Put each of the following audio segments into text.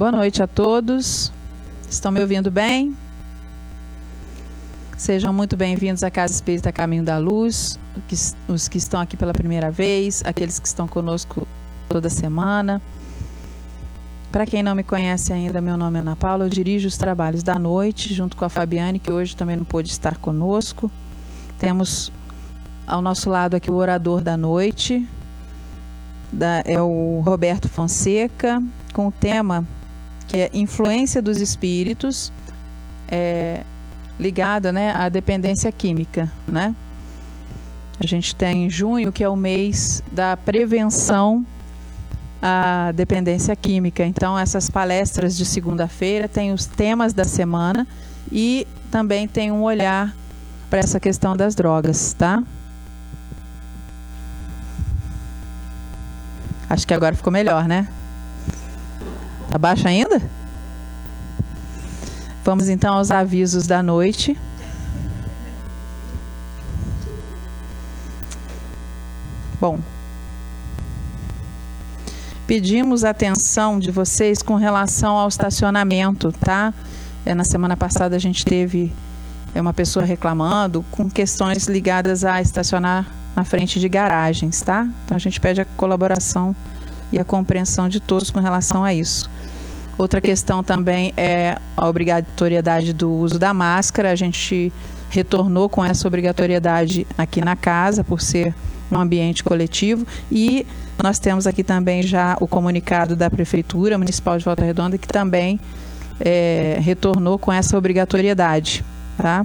Boa noite a todos. Estão me ouvindo bem? Sejam muito bem-vindos à Casa Espírita Caminho da Luz, os que estão aqui pela primeira vez, aqueles que estão conosco toda semana. Para quem não me conhece ainda, meu nome é Ana Paula, eu dirijo os trabalhos da noite, junto com a Fabiane, que hoje também não pôde estar conosco. Temos ao nosso lado aqui o orador da noite, da, é o Roberto Fonseca, com o tema que é influência dos espíritos é, ligada né, à dependência química. Né? A gente tem em junho, que é o mês da prevenção à dependência química. Então, essas palestras de segunda-feira têm os temas da semana e também tem um olhar para essa questão das drogas, tá? Acho que agora ficou melhor, né? Tá baixo ainda? Vamos então aos avisos da noite. Bom, pedimos atenção de vocês com relação ao estacionamento, tá? É, na semana passada a gente teve é, uma pessoa reclamando com questões ligadas a estacionar na frente de garagens, tá? Então a gente pede a colaboração e a compreensão de todos com relação a isso. Outra questão também é a obrigatoriedade do uso da máscara. A gente retornou com essa obrigatoriedade aqui na casa, por ser um ambiente coletivo. E nós temos aqui também já o comunicado da Prefeitura Municipal de Volta Redonda, que também é, retornou com essa obrigatoriedade. Tá?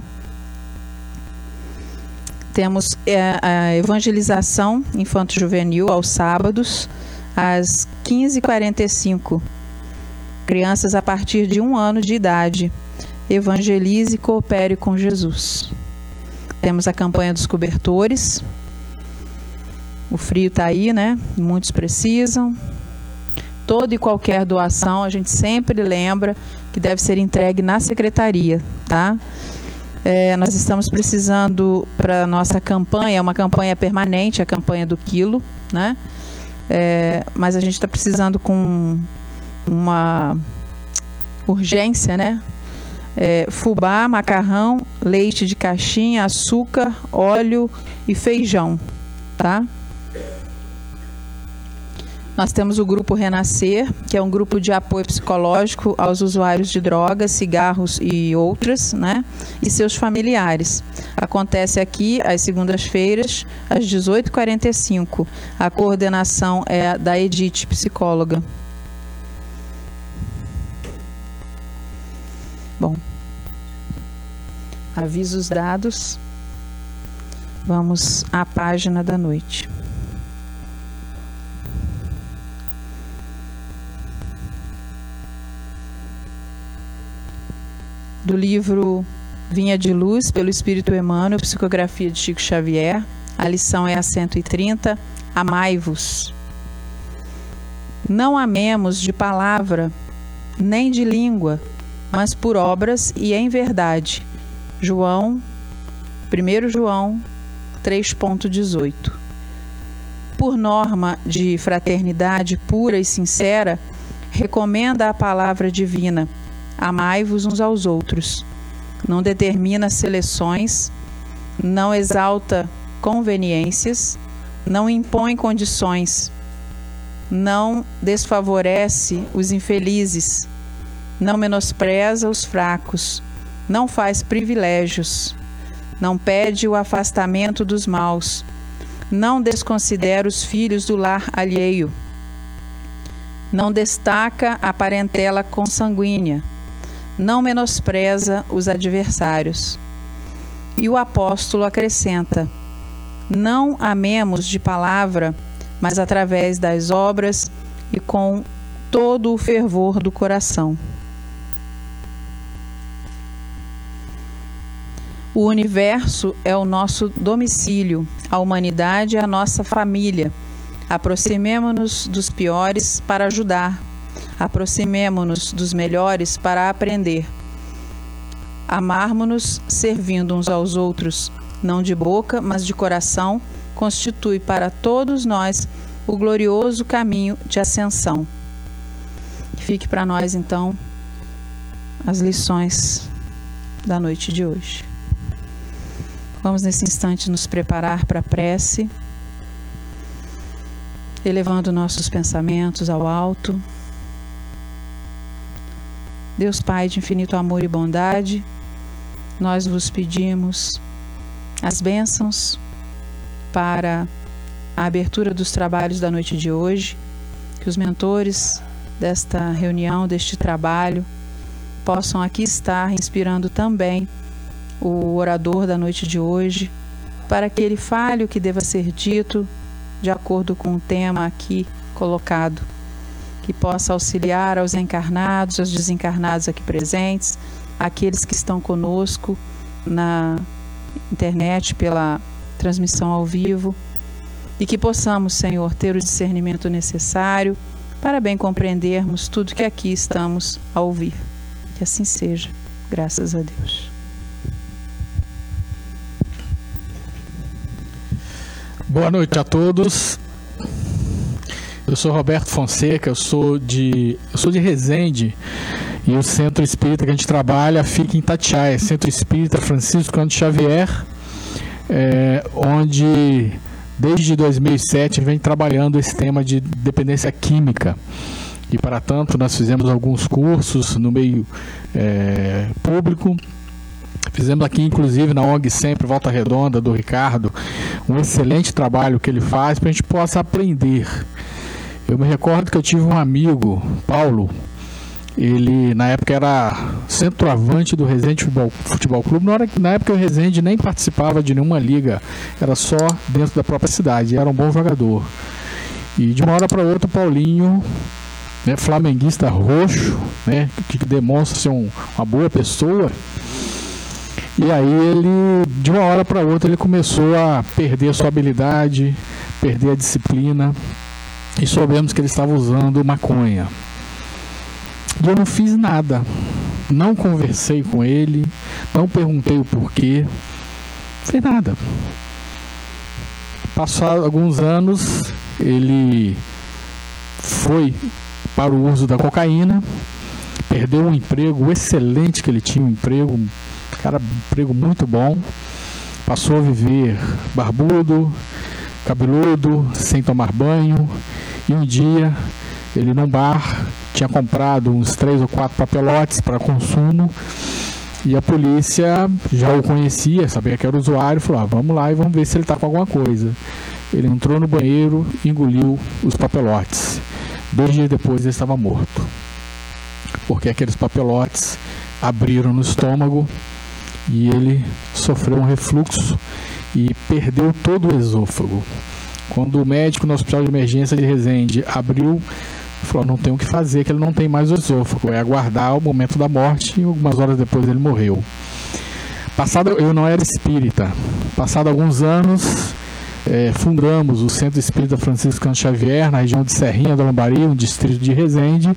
Temos é, a evangelização infanto-juvenil aos sábados, às 15h45 Crianças a partir de um ano de idade. Evangelize e coopere com Jesus. Temos a campanha dos cobertores. O frio está aí, né? Muitos precisam. Toda e qualquer doação, a gente sempre lembra que deve ser entregue na secretaria, tá? É, nós estamos precisando para nossa campanha, é uma campanha permanente, a campanha do quilo, né? É, mas a gente está precisando com uma urgência, né? É, fubá, macarrão, leite de caixinha, açúcar, óleo e feijão, tá? Nós temos o grupo Renascer, que é um grupo de apoio psicológico aos usuários de drogas, cigarros e outras, né? E seus familiares. Acontece aqui às segundas-feiras, às 18h45. A coordenação é da Edith, psicóloga. Bom, avisos dados. Vamos à página da noite. Do livro Vinha de Luz, pelo Espírito Emmanuel, psicografia de Chico Xavier. A lição é a 130. Amai-vos. Não amemos de palavra, nem de língua, mas por obras e em verdade. João, 1 João 3.18. Por norma de fraternidade pura e sincera, recomenda a palavra divina: amai-vos uns aos outros. Não determina seleções, não exalta conveniências, não impõe condições, não desfavorece os infelizes não menospreza os fracos, não faz privilégios, não pede o afastamento dos maus, não desconsidera os filhos do lar alheio, não destaca a parentela consanguínea, não menospreza os adversários. E o apóstolo acrescenta: Não amemos de palavra, mas através das obras e com todo o fervor do coração. O universo é o nosso domicílio, a humanidade é a nossa família. Aproximemo-nos dos piores para ajudar, aproximemo-nos dos melhores para aprender. Amarmos-nos servindo uns aos outros, não de boca, mas de coração, constitui para todos nós o glorioso caminho de ascensão. Fique para nós então as lições da noite de hoje. Vamos nesse instante nos preparar para a prece, elevando nossos pensamentos ao alto. Deus Pai de infinito amor e bondade, nós vos pedimos as bênçãos para a abertura dos trabalhos da noite de hoje, que os mentores desta reunião, deste trabalho, possam aqui estar inspirando também o orador da noite de hoje, para que ele fale o que deva ser dito de acordo com o tema aqui colocado, que possa auxiliar aos encarnados, aos desencarnados aqui presentes, aqueles que estão conosco na internet pela transmissão ao vivo e que possamos, Senhor, ter o discernimento necessário para bem compreendermos tudo que aqui estamos a ouvir. Que assim seja, graças a Deus. Boa noite a todos. Eu sou Roberto Fonseca, eu sou de, eu sou de Resende e o Centro Espírita que a gente trabalha fica em Itatiaia, Centro Espírita Francisco Canto Xavier, é, onde desde 2007 vem trabalhando esse tema de dependência química. E para tanto nós fizemos alguns cursos no meio é, público. Fizemos aqui, inclusive, na ONG Sempre, Volta Redonda, do Ricardo, um excelente trabalho que ele faz para a gente possa aprender. Eu me recordo que eu tive um amigo, Paulo, ele, na época, era centroavante do Resende Futebol, Futebol Clube. Na, hora, na época, o Resende nem participava de nenhuma liga, era só dentro da própria cidade. Era um bom jogador. E de uma hora para outra, o Paulinho, né, flamenguista roxo, né, que demonstra ser um, uma boa pessoa. E aí ele, de uma hora para outra, ele começou a perder a sua habilidade, perder a disciplina. E soubemos que ele estava usando maconha. E eu não fiz nada. Não conversei com ele, não perguntei o porquê. Não fiz nada. Passados alguns anos, ele foi para o uso da cocaína, perdeu um emprego excelente que ele tinha, um emprego, cara, um emprego muito bom. Passou a viver barbudo, cabeludo, sem tomar banho. E um dia, ele num bar, tinha comprado uns três ou quatro papelotes para consumo e a polícia já o conhecia, sabia que era usuário, falou: ah, vamos lá e vamos ver se ele está com alguma coisa. Ele entrou no banheiro, engoliu os papelotes. Dois dias depois ele estava morto, porque aqueles papelotes abriram no estômago e ele sofreu um refluxo e perdeu todo o esôfago. Quando o médico no hospital de emergência de Resende abriu falou, não tem o que fazer, que ele não tem mais o esôfago, é aguardar o momento da morte e algumas horas depois ele morreu. Passado, eu não era espírita. Passado alguns anos, é, fundamos o Centro Espírita Francisco Xavier, na região de Serrinha da Lambari, no distrito de Resende,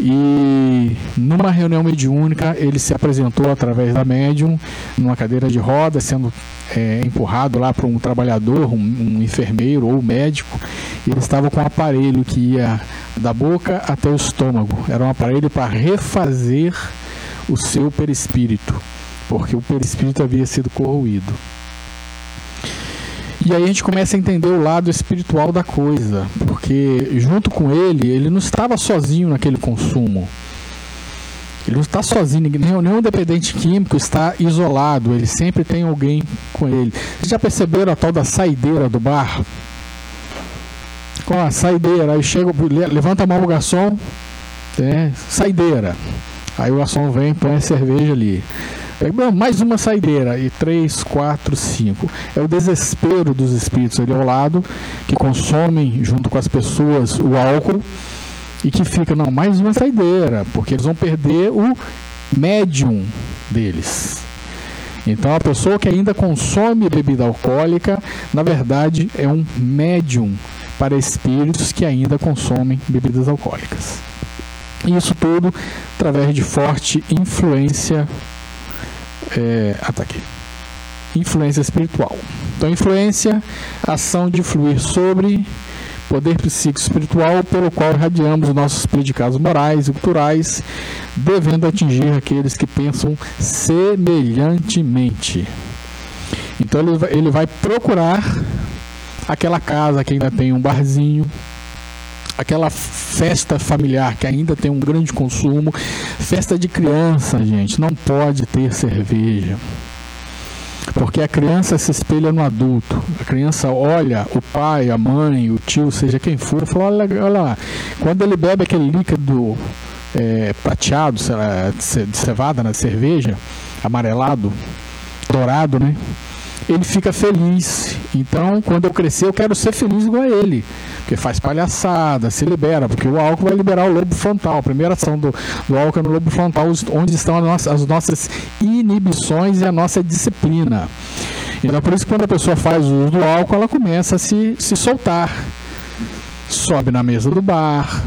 e numa reunião mediúnica ele se apresentou através da médium numa cadeira de roda, sendo é, empurrado lá para um trabalhador, um, um, enfermeiro ou médico. Ele estava com um aparelho que ia da boca até o estômago. Era um aparelho para refazer o seu perispírito, porque o perispírito havia sido corroído. E aí a gente começa a entender o lado espiritual da coisa, porque junto com ele, ele não estava sozinho naquele consumo. Ele não está sozinho, nenhum, dependente químico está isolado, ele sempre tem alguém com ele. Vocês já perceberam a tal da saideira do bar? Com a saideira, aí chega, levanta a mão o garçom, é, saideira. Aí o garçom vem, põe a cerveja ali. Mais uma saideira. E três, quatro, cinco. É o desespero dos espíritos ali ao lado, que consomem junto com as pessoas o álcool e que fica, não, mais uma saideira, porque eles vão perder o médium deles. Então a pessoa que ainda consome bebida alcoólica, na verdade, é um médium para espíritos que ainda consomem bebidas alcoólicas. Isso tudo através de forte influência é, ataque. Influência espiritual. Então, influência, ação de fluir sobre, poder psíquico espiritual pelo qual irradiamos nossos predicados morais e culturais, devendo atingir aqueles que pensam semelhantemente. Então ele vai procurar aquela casa que ainda tem um barzinho, aquela festa familiar que ainda tem um grande consumo, festa de criança, gente, não pode ter cerveja. Porque a criança se espelha no adulto. A criança olha o pai, a mãe, o tio, seja quem for, fala: olha, olha lá, quando ele bebe aquele líquido é, prateado, de cevada, né, de cerveja, amarelado, dourado, né? Ele fica feliz. Então, quando eu crescer, eu quero ser feliz igual a ele porque faz palhaçada, se libera, porque o álcool vai liberar o lobo frontal. A primeira ação do, do álcool é no lobo frontal, onde estão as nossas, as nossas inibições e a nossa disciplina. Então, é por isso que quando a pessoa faz uso do álcool, ela começa a se, se soltar. Sobe na mesa do bar,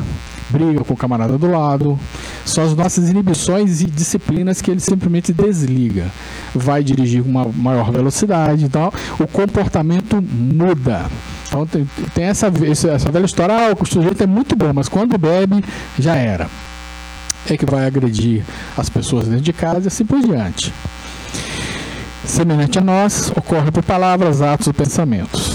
briga com o camarada do lado. São as nossas inibições e disciplinas que ele simplesmente desliga. Vai dirigir com uma maior velocidade, então o comportamento muda. Então tem, tem essa, essa velha história, ah, o sujeito é muito bom, mas quando bebe, já era. É que vai agredir as pessoas dentro de casa e assim por diante. Semelhante a nós, ocorre por palavras, atos e pensamentos.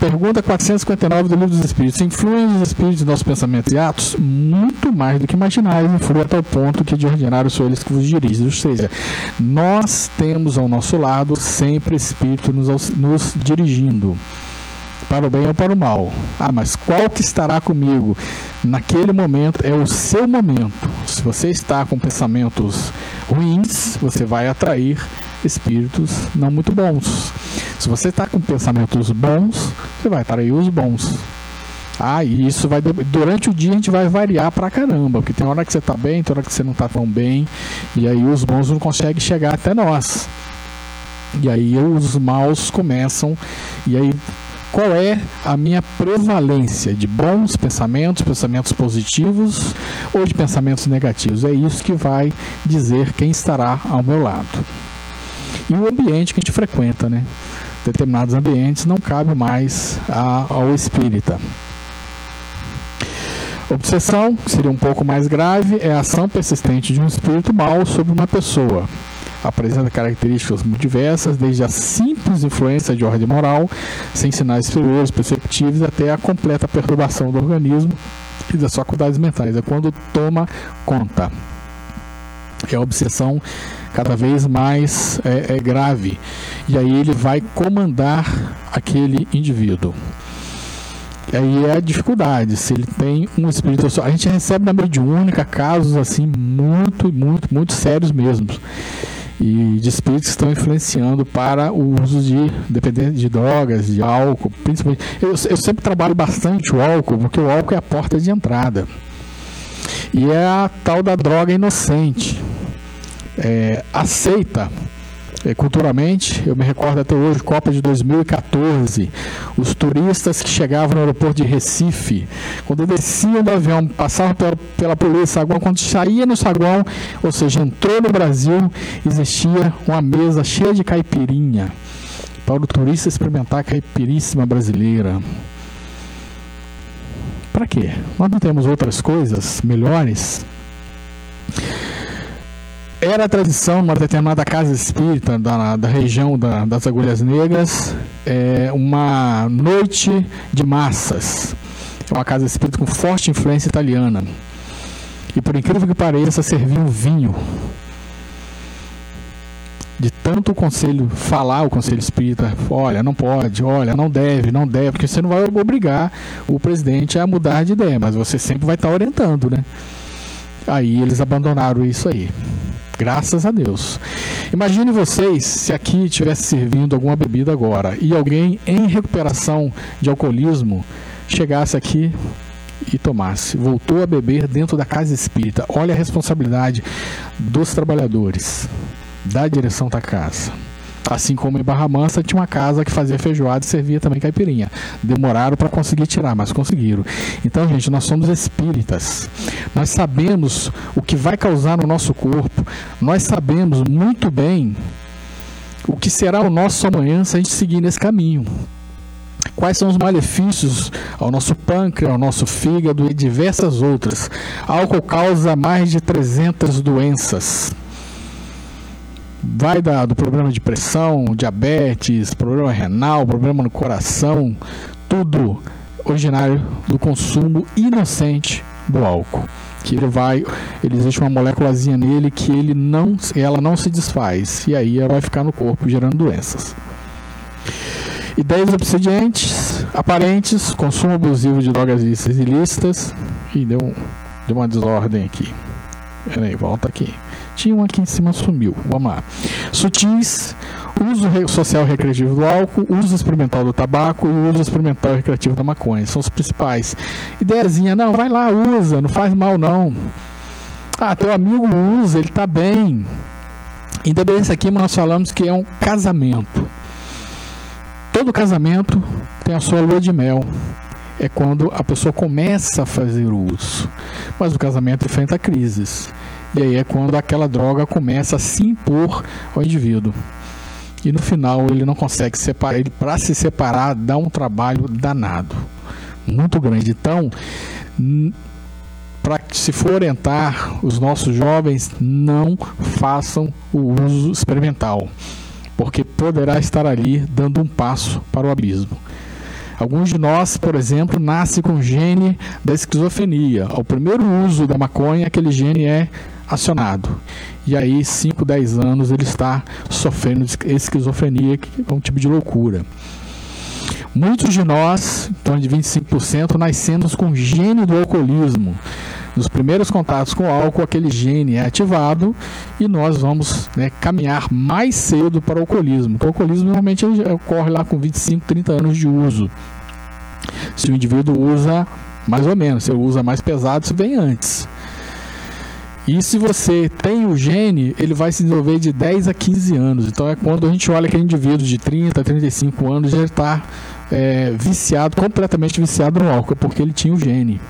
Pergunta 459 do Livro dos Espíritos. Influem os espíritos em nossos pensamentos e atos muito mais do que imaginais, influem até o ponto que de ordinário são eles que vos dirigem. Ou seja, nós temos ao nosso lado sempre espírito nos, nos dirigindo para o bem ou para o mal. Ah, mas qual que estará comigo naquele momento é o seu momento. Se você está com pensamentos ruins, você vai atrair espíritos não muito bons. Se você está com pensamentos bons, você vai atrair os bons. Ah, e isso vai durante o dia a gente vai variar pra caramba, porque tem hora que você tá bem, tem hora que você não tá tão bem, e aí os bons não conseguem chegar até nós. E aí os maus começam, e aí qual é a minha prevalência de bons pensamentos, pensamentos positivos ou de pensamentos negativos? É isso que vai dizer quem estará ao meu lado e o ambiente que a gente frequenta, né? Determinados ambientes não cabe mais ao espírita. Obsessão, que seria um pouco mais grave, é a ação persistente de um espírito mau sobre uma pessoa. Apresenta características diversas, desde a simples influência de ordem moral, sem sinais exteriores perceptíveis, até a completa perturbação do organismo e das faculdades mentais. É quando toma conta. É a obsessão cada vez mais é, é grave. E aí ele vai comandar aquele indivíduo. Aí é a dificuldade, se ele tem um espírito só. A gente recebe na mediúnica casos assim muito, muito, muito sérios mesmo. E de espíritos que estão influenciando para o uso de dependente de drogas, de álcool, principalmente. Eu, eu sempre trabalho bastante o álcool, porque o álcool é a porta de entrada. E é a tal da droga inocente é, aceita é, culturalmente. Eu me recordo até hoje, Copa de 2014, os turistas que chegavam no aeroporto de Recife, quando desciam do avião, passavam pela, pela polícia saguão, quando saía no saguão, ou seja, entrou no Brasil, existia uma mesa cheia de caipirinha para o turista experimentar a caipiríssima brasileira. Para quê? Nós não temos outras coisas melhores? Era a tradição numa determinada casa espírita da, da região da, das Agulhas Negras é, uma noite de massas. É uma casa espírita com forte influência italiana. E por incrível que pareça, servia um vinho. De tanto o conselho falar, o conselho espírita, olha, não pode, olha, não deve, não deve, porque você não vai obrigar o presidente a mudar de ideia, mas você sempre vai estar orientando, né? Aí eles abandonaram isso aí. Graças a Deus. Imagine vocês se aqui estivesse servindo alguma bebida agora e alguém em recuperação de alcoolismo chegasse aqui e tomasse. Voltou a beber dentro da casa espírita. Olha a responsabilidade dos trabalhadores, da direção da casa. Assim como em Barra Mansa tinha uma casa que fazia feijoada e servia também caipirinha. Demoraram para conseguir tirar, mas conseguiram. Então, gente, nós somos espíritas. Nós sabemos o que vai causar no nosso corpo. Nós sabemos muito bem o que será o nosso amanhã se a gente seguir nesse caminho. Quais são os malefícios ao nosso pâncreas, ao nosso fígado e diversas outras? Álcool causa mais de 300 doenças. Vai dar do problema de pressão, diabetes, problema renal, problema no coração, tudo originário do consumo inocente do álcool que ele vai, ele existe uma moléculazinha nele que ele não, ela não se desfaz e aí ela vai ficar no corpo gerando doenças. Ideias obsidiantes, aparentes, consumo abusivo de drogas ilícitas e deu, deu uma desordem aqui. Peraí, volta aqui. Tinha um aqui em cima, sumiu. Vamos lá. Sutis, uso social recreativo do álcool, uso experimental do tabaco e uso experimental recreativo da maconha. São os principais. Ideiazinha, não, vai lá, usa, não faz mal não. Ah, teu amigo usa, ele tá bem. Ainda bem isso aqui, nós falamos que é um casamento. Todo casamento tem a sua lua de mel. É quando a pessoa começa a fazer uso. Mas o casamento enfrenta crises. E aí é quando aquela droga começa a se impor ao indivíduo e no final ele não consegue separar. Ele para se separar dá um trabalho danado, muito grande. Então, para se for orientar os nossos jovens, não façam o uso experimental, porque poderá estar ali dando um passo para o abismo. Alguns de nós, por exemplo, nascem com gene da esquizofrenia. Ao primeiro uso da maconha, aquele gene é acionado. E aí, 5, 10 anos, ele está sofrendo esquizofrenia, que é um tipo de loucura. Muitos de nós, torno de 25%, nascemos com gene do alcoolismo. Nos primeiros contatos com o álcool, aquele gene é ativado e nós vamos né, caminhar mais cedo para o alcoolismo. O alcoolismo normalmente ocorre lá com 25, 30 anos de uso. Se o indivíduo usa mais ou menos, se usa mais pesado, isso vem antes. E se você tem o gene, ele vai se desenvolver de 10 a 15 anos. Então é quando a gente olha aquele indivíduo de 30 a 35 anos já está é, viciado, completamente viciado no álcool, porque ele tinha o gene.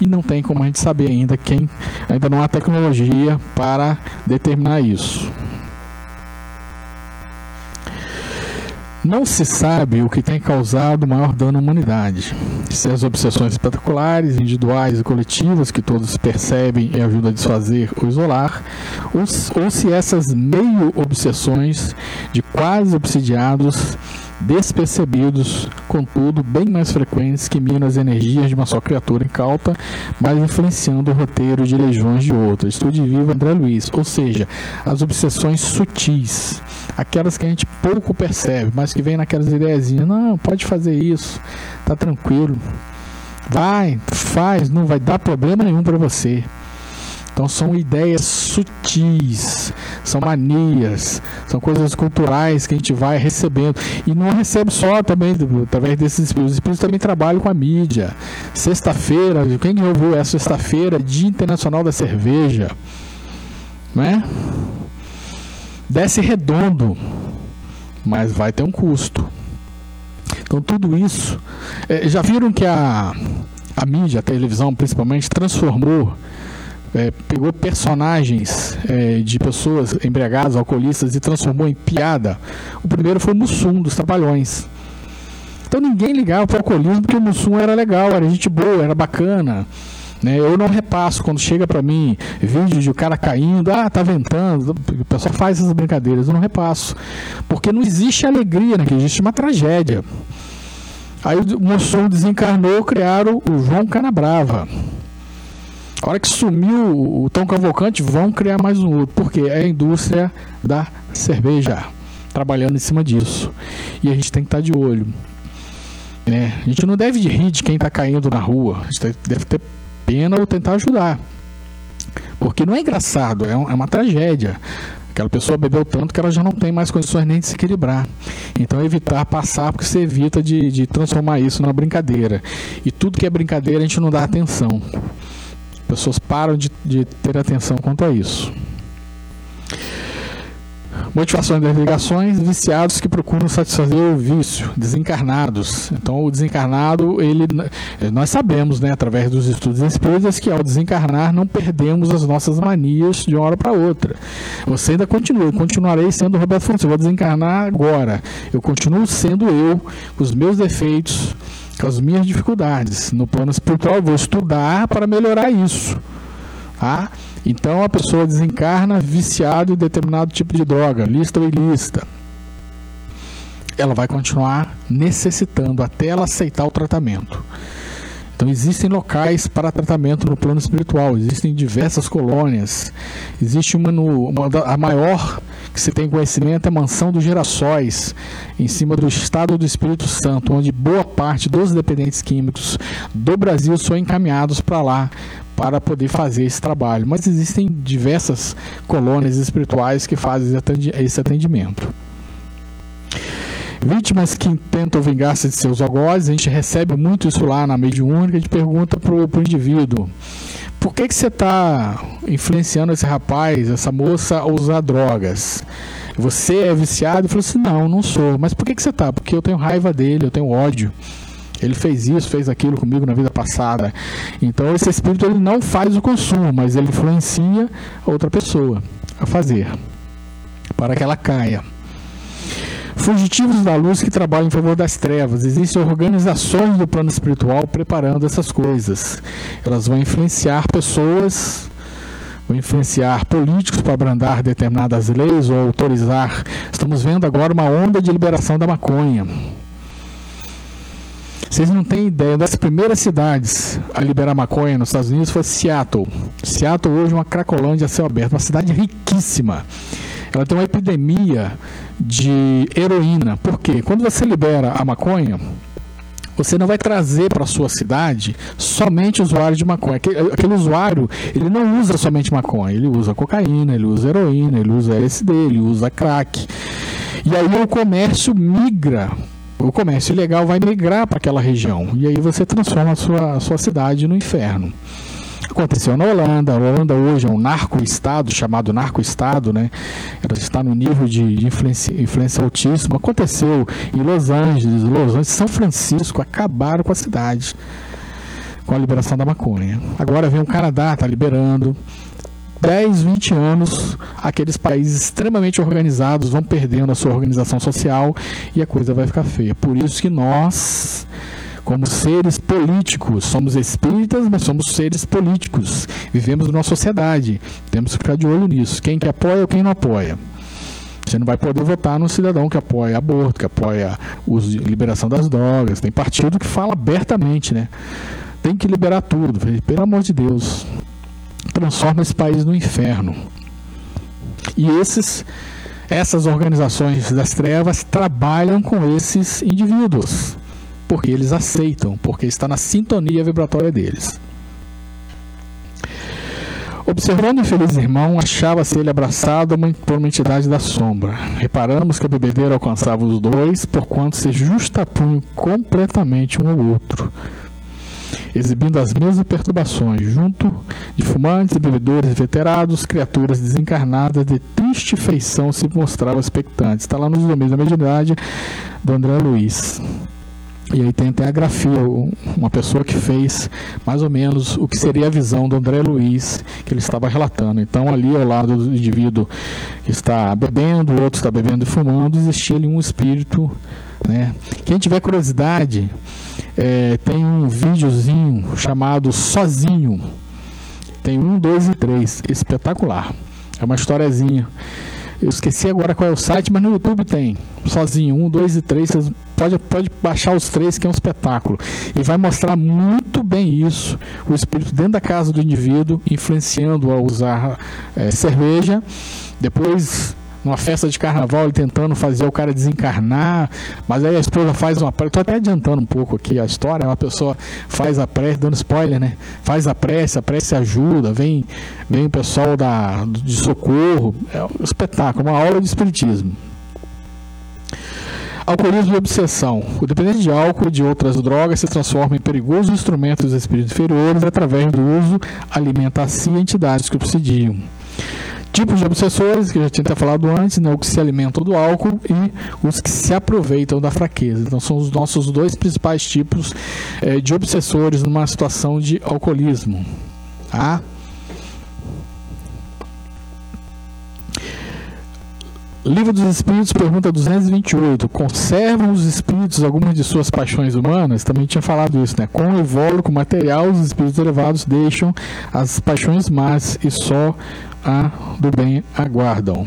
E não tem como a gente saber ainda quem, ainda não há tecnologia para determinar isso. Não se sabe o que tem causado maior dano à humanidade. Se as obsessões espetaculares, individuais e coletivas que todos percebem e ajudam a desfazer ou isolar, ou, ou se essas meio-obsessões de quase obsidiados despercebidos, contudo, bem mais frequentes que minam as energias de uma só criatura incauta, mas influenciando o roteiro de legiões de outras. Estude vivo André Luiz, ou seja, as obsessões sutis, aquelas que a gente pouco percebe, mas que vem naquelas ideiazinhas, não, pode fazer isso, tá tranquilo. Vai, faz, não vai dar problema nenhum para você. Então são ideias sutis, são manias, são coisas culturais que a gente vai recebendo. E não recebe só também através desses espíritos. Os espíritos também trabalham com a mídia. Sexta-feira, quem ouviu é sexta-feira, Dia Internacional da Cerveja. Não é? Desce redondo, mas vai ter um custo. Então tudo isso. É, já viram que a, a mídia, a televisão principalmente, transformou é, pegou personagens é, de pessoas embriagadas, alcoolistas e transformou em piada. O primeiro foi o Mussum, dos Trabalhões. Então ninguém ligava para o alcoolismo porque o Mussum era legal, era gente boa, era bacana. Né? Eu não repasso quando chega para mim vídeo de o cara caindo, ah, tá ventando, o pessoal faz essas brincadeiras, eu não repasso. Porque não existe alegria, né? existe uma tragédia. Aí o Mussum desencarnou, criaram o João Canabrava. A hora que sumiu o Tom Cavalcante, vão criar mais um outro, porque é a indústria da cerveja trabalhando em cima disso. E a gente tem que estar de olho. Né? A gente não deve rir de quem está caindo na rua, a gente deve ter pena ou tentar ajudar. Porque não é engraçado, é, é uma tragédia. Aquela pessoa bebeu tanto que ela já não tem mais condições nem de se equilibrar. Então, evitar passar, porque você evita de, de transformar isso numa brincadeira. E tudo que é brincadeira a gente não dá atenção pessoas param de, de ter atenção quanto a isso. Motivações das ligações, viciados que procuram satisfazer o vício, desencarnados. Então, o desencarnado, ele, nós sabemos, né, através dos estudos espíritas, que ao desencarnar não perdemos as nossas manias de uma hora para outra. Você ainda continua, continuarei sendo Roberto Fontes, eu vou desencarnar agora. Eu continuo sendo eu, os meus defeitos, com as minhas dificuldades. No plano espiritual, vou estudar para melhorar isso. Tá? Então a pessoa desencarna viciado em determinado tipo de droga, lista ou ilícita. Ela vai continuar necessitando até ela aceitar o tratamento. Então existem locais para tratamento no plano espiritual, existem diversas colônias. Existe uma, no, uma a maior que se tem conhecimento é Mansão dos Gerações, em cima do Estado do Espírito Santo, onde boa parte dos dependentes químicos do Brasil são encaminhados para lá para poder fazer esse trabalho. Mas existem diversas colônias espirituais que fazem esse atendimento. Vítimas que tentam vingar-se de seus algozes, a gente recebe muito isso lá na mediúnica, a gente pergunta para o indivíduo, por que, que você está influenciando esse rapaz, essa moça a usar drogas? Você é viciado? Ele falou assim, não, não sou. Mas por que, que você está? Porque eu tenho raiva dele, eu tenho ódio. Ele fez isso, fez aquilo comigo na vida passada. Então esse espírito ele não faz o consumo, mas ele influencia outra pessoa a fazer para que ela caia. Fugitivos da luz que trabalham em favor das trevas. Existem organizações do plano espiritual preparando essas coisas. Elas vão influenciar pessoas, vão influenciar políticos para abrandar determinadas leis ou autorizar. Estamos vendo agora uma onda de liberação da maconha. Vocês não têm ideia, das primeiras cidades a liberar maconha nos Estados Unidos foi Seattle. Seattle hoje é uma cracolândia a céu aberto, uma cidade riquíssima. Ela tem uma epidemia de heroína. Por quê? Quando você libera a maconha, você não vai trazer para sua cidade somente usuário de maconha. Aquele, aquele, usuário, ele não usa somente maconha, ele usa cocaína, ele usa heroína, ele usa LSD, ele usa crack. E aí o comércio migra o comércio ilegal vai migrar para aquela região e aí você transforma a sua, a sua cidade no inferno. Aconteceu na Holanda. A Holanda hoje é um narco-estado, chamado narco-estado, né? Ela está no nível de influência, influência altíssima. Aconteceu em Los Angeles, Los Angeles, São Francisco, acabaram com a cidade com a liberação da maconha. Agora vem o Canadá, está liberando. 10, 20 anos, aqueles países extremamente organizados vão perdendo a sua organização social e a coisa vai ficar feia. Por isso que nós, como seres políticos, somos espíritas, mas somos seres políticos. Vivemos numa sociedade. Temos que ficar de olho nisso. Quem que apoia ou quem não apoia. Você não vai poder votar num cidadão que apoia aborto, que apoia a liberação das drogas. Tem partido que fala abertamente, né? Tem que liberar tudo. Pelo amor de Deus transforma esse país no inferno. E esses, essas organizações das trevas trabalham com esses indivíduos, porque eles aceitam, porque está na sintonia vibratória deles. Observando o infeliz irmão, achava-se ele abraçado por uma entidade da sombra. Reparamos que a bebedeira alcançava os dois, porquanto se justapunham completamente um ao outro exibindo as mesmas perturbações, junto de fumantes, bebedores veterados, criaturas desencarnadas de triste feição se mostravam expectantes. Está lá nos domínios da mediunidade do André Luiz. E aí tem até a grafia, uma pessoa que fez mais ou menos o que seria a visão do André Luiz que ele estava relatando. Então ali ao lado do indivíduo que está bebendo, o outro está bebendo e fumando, existia ali um espírito. Né? Quem tiver curiosidade, é, tem um videozinho chamado Sozinho. Tem um, dois e três. Espetacular. É uma historiazinha. Eu esqueci agora qual é o site, mas no YouTube tem. Sozinho, um, dois e três. Você pode, pode baixar os três, que é um espetáculo. E vai mostrar muito bem isso. O espírito dentro da casa do indivíduo, influenciando a usar é, cerveja. Depois numa festa de carnaval ele tentando fazer o cara desencarnar, mas aí a esposa faz uma prece, tô até adiantando um pouco aqui a história, uma pessoa faz a prece, dando spoiler, né? Faz a prece, a prece ajuda, vem, vem o pessoal da, de socorro, é um espetáculo, uma aula de espiritismo. Alcoolismo e obsessão. O dependente de álcool e de outras drogas se transforma em perigoso instrumento dos espíritos inferiores através do uso, alimenta a si entidades que obsidiam Tipos de obsessores, que eu já tinha até falado antes, né, os que se alimentam do álcool e os que se aproveitam da fraqueza. Então, são os nossos dois principais tipos é, de obsessores numa situação de alcoolismo. Tá? Livro dos Espíritos, pergunta 228. Conservam os espíritos algumas de suas paixões humanas? Também tinha falado isso, né? Com o evólico material, os espíritos elevados deixam as paixões más e só a do bem aguardam.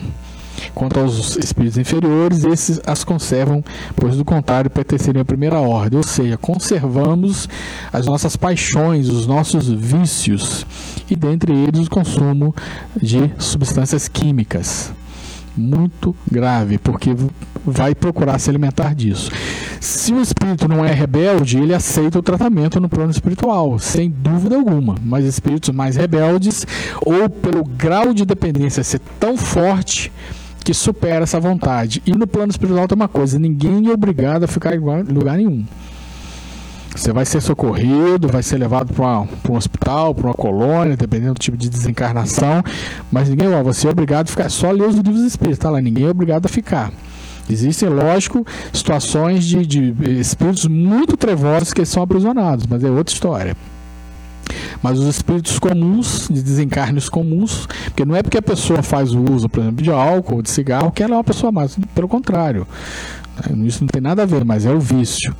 Quanto aos espíritos inferiores, esses as conservam, pois do contrário pertenceriam à primeira ordem, ou seja, conservamos as nossas paixões, os nossos vícios, e dentre eles o consumo de substâncias químicas muito grave, porque vai procurar se alimentar disso. Se o espírito não é rebelde, ele aceita o tratamento no plano espiritual, sem dúvida alguma. Mas espíritos mais rebeldes, ou pelo grau de dependência ser tão forte, que supera essa vontade. E no plano espiritual tem uma coisa: ninguém é obrigado a ficar em lugar nenhum. Você vai ser socorrido, vai ser levado para um hospital, para uma colônia, dependendo do tipo de desencarnação. Mas ninguém, ó, você é obrigado a ficar. Só ler os livros espíritos, tá lá. Ninguém é obrigado a ficar. Existem, lógico, situações de, de espíritos muito trevosos que são aprisionados, mas é outra história. Mas os espíritos comuns, de desencarnes comuns, porque não é porque a pessoa faz o uso, por exemplo, de álcool, de cigarro, que ela é uma pessoa mais. Pelo contrário. Né? Isso não tem nada a ver, mas é o vício.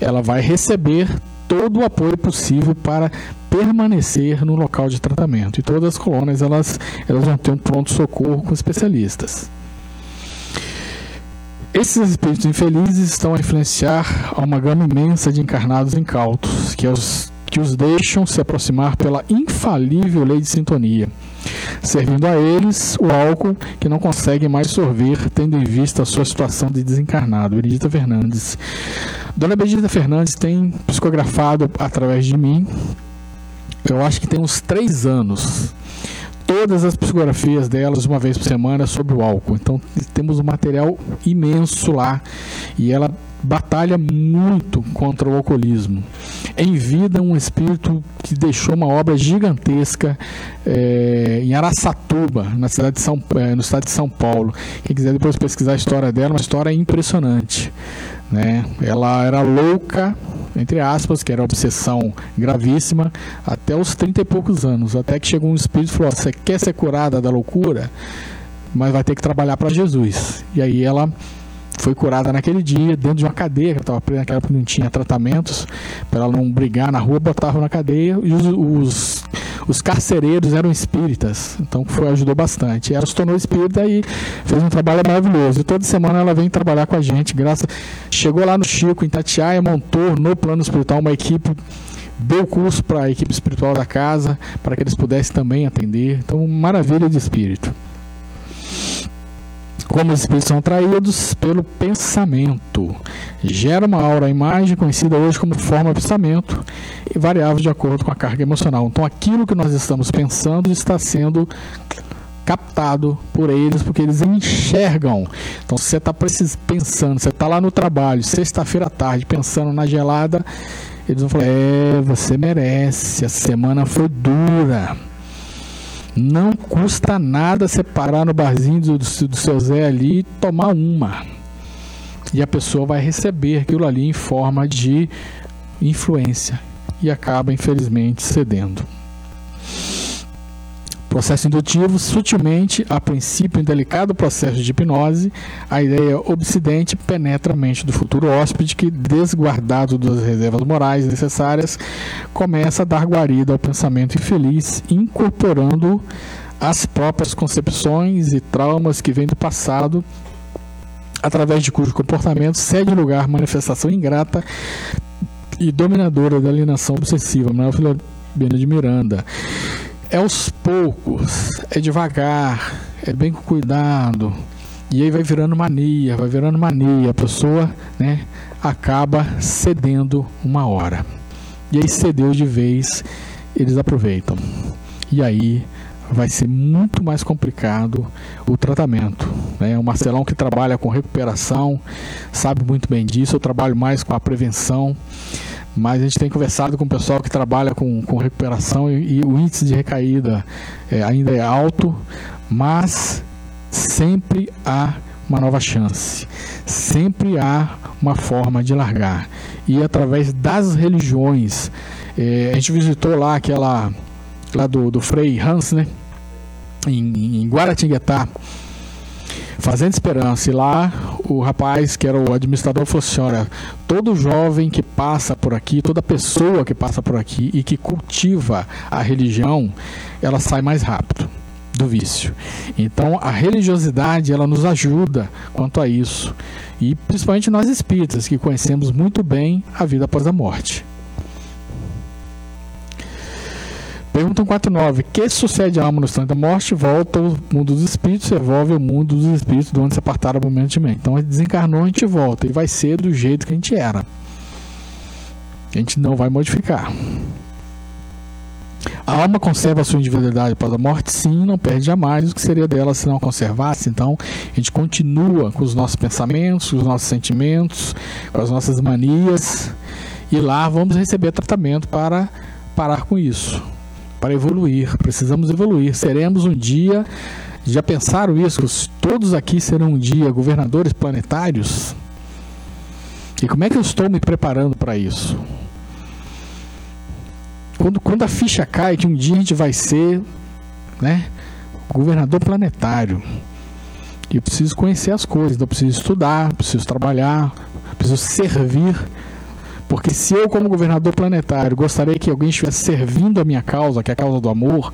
Ela vai receber todo o apoio possível para permanecer no local de tratamento. E todas as colônias elas, elas vão ter um pronto socorro com especialistas. Esses espíritos infelizes estão a influenciar a uma gama imensa de encarnados incautos, que, é os, que os deixam se aproximar pela infalível lei de sintonia servindo a eles o álcool que não conseguem mais sorver, tendo em vista a sua situação de desencarnado. Benedita Fernandes. Dona Benedita Fernandes tem psicografado através de mim, eu acho que tem uns três anos todas as psicografias delas uma vez por semana sobre o álcool. Então temos um material imenso lá e ela batalha muito contra o alcoolismo. Em vida, um espírito que deixou uma obra gigantesca é, em Araçatuba, na cidade de São, é, no estado de São Paulo. Quem quiser depois pesquisar a história dela, uma história impressionante. Né? Ela era louca, entre aspas, que era obsessão gravíssima, até os 30 e poucos anos. Até que chegou um espírito e falou: Você quer ser curada da loucura? Mas vai ter que trabalhar para Jesus. E aí ela foi curada naquele dia, dentro de uma cadeia, que estava presa naquela época não tinha tratamentos, para ela não brigar na rua, botava na cadeia, e os, os, os, carcereiros eram espíritas, então foi, ajudou bastante. Ela se tornou espírita e fez um trabalho maravilhoso. E toda semana ela vem trabalhar com a gente, graças. Chegou lá no Chico, em Tatiaia, montou no plano espiritual uma equipe deu curso para a equipe espiritual da casa, para que eles pudessem também atender. Então, maravilha de espírito como os espíritos são atraídos pelo pensamento. Gera uma aura imagem, conhecida hoje como forma de pensamento, e variável de acordo com a carga emocional. Então, aquilo que nós estamos pensando está sendo captado por eles, porque eles enxergam. Então, se você está pensando, você está lá no trabalho, sexta-feira à tarde, pensando na gelada, eles vão falar: É, você merece, a semana foi dura não custa nada separar no barzinho do, do seu Zé ali e tomar uma. E a pessoa vai receber aquilo ali em forma de influência e acaba, infelizmente, cedendo. Processo indutivo, sutilmente, a princípio em delicado processo de hipnose, a ideia obsidente penetra a mente do futuro hóspede que, desguardado das reservas morais necessárias, começa a dar guarida ao pensamento infeliz, incorporando as próprias concepções e traumas que vêm do passado, através de cujo comportamento cede lugar manifestação ingrata e dominadora da alienação obsessiva. Manuel Filomeno de Miranda é aos poucos, é devagar, é bem com cuidado. E aí vai virando mania, vai virando mania. A pessoa né, acaba cedendo uma hora. E aí cedeu de vez, eles aproveitam. E aí vai ser muito mais complicado o tratamento. Né? O Marcelão que trabalha com recuperação sabe muito bem disso. Eu trabalho mais com a prevenção mas a gente tem conversado com o pessoal que trabalha com, com recuperação e, e o índice de recaída é, ainda é alto, Mas sempre há uma nova chance, sempre há uma forma de largar. E através das religiões, é, a gente visitou lá aquela lá do, do Frei Hans, né? Em, em Guaratinguetá, Fazendo Esperança. E lá o rapaz, que era o administrador, falou assim: olha, todo jovem que passa por aqui, toda pessoa que passa por aqui e que cultiva a religião, ela sai mais rápido do vício. Então a religiosidade ela nos ajuda quanto a isso. E principalmente nós espíritas que conhecemos muito bem a vida após a morte. Pergunta 49. Que sucede à alma no instante da morte? Volta ao mundo dos espíritos, evolve o mundo dos espíritos de onde se apartaram momentantemente. Então, desencarnou, a gente volta e vai ser do jeito que a gente era. A gente não vai modificar. A alma conserva a sua individualidade após a morte? Sim, não perde jamais o que seria dela se não conservasse. Então, a gente continua com os nossos pensamentos, com os nossos sentimentos, com as nossas manias. E lá vamos receber tratamento para parar com isso para evoluir. Precisamos evoluir. Seremos um dia. Já pensaram isso? Todos aqui serão um dia governadores planetários? E como é que eu estou me preparando para isso? Quando, quando a ficha cai que um dia a gente vai ser né, governador planetário. E eu preciso conhecer as coisas, eu preciso estudar, preciso trabalhar, preciso servir porque se eu, como governador planetário, gostaria que alguém estivesse servindo a minha causa, que é a causa do amor,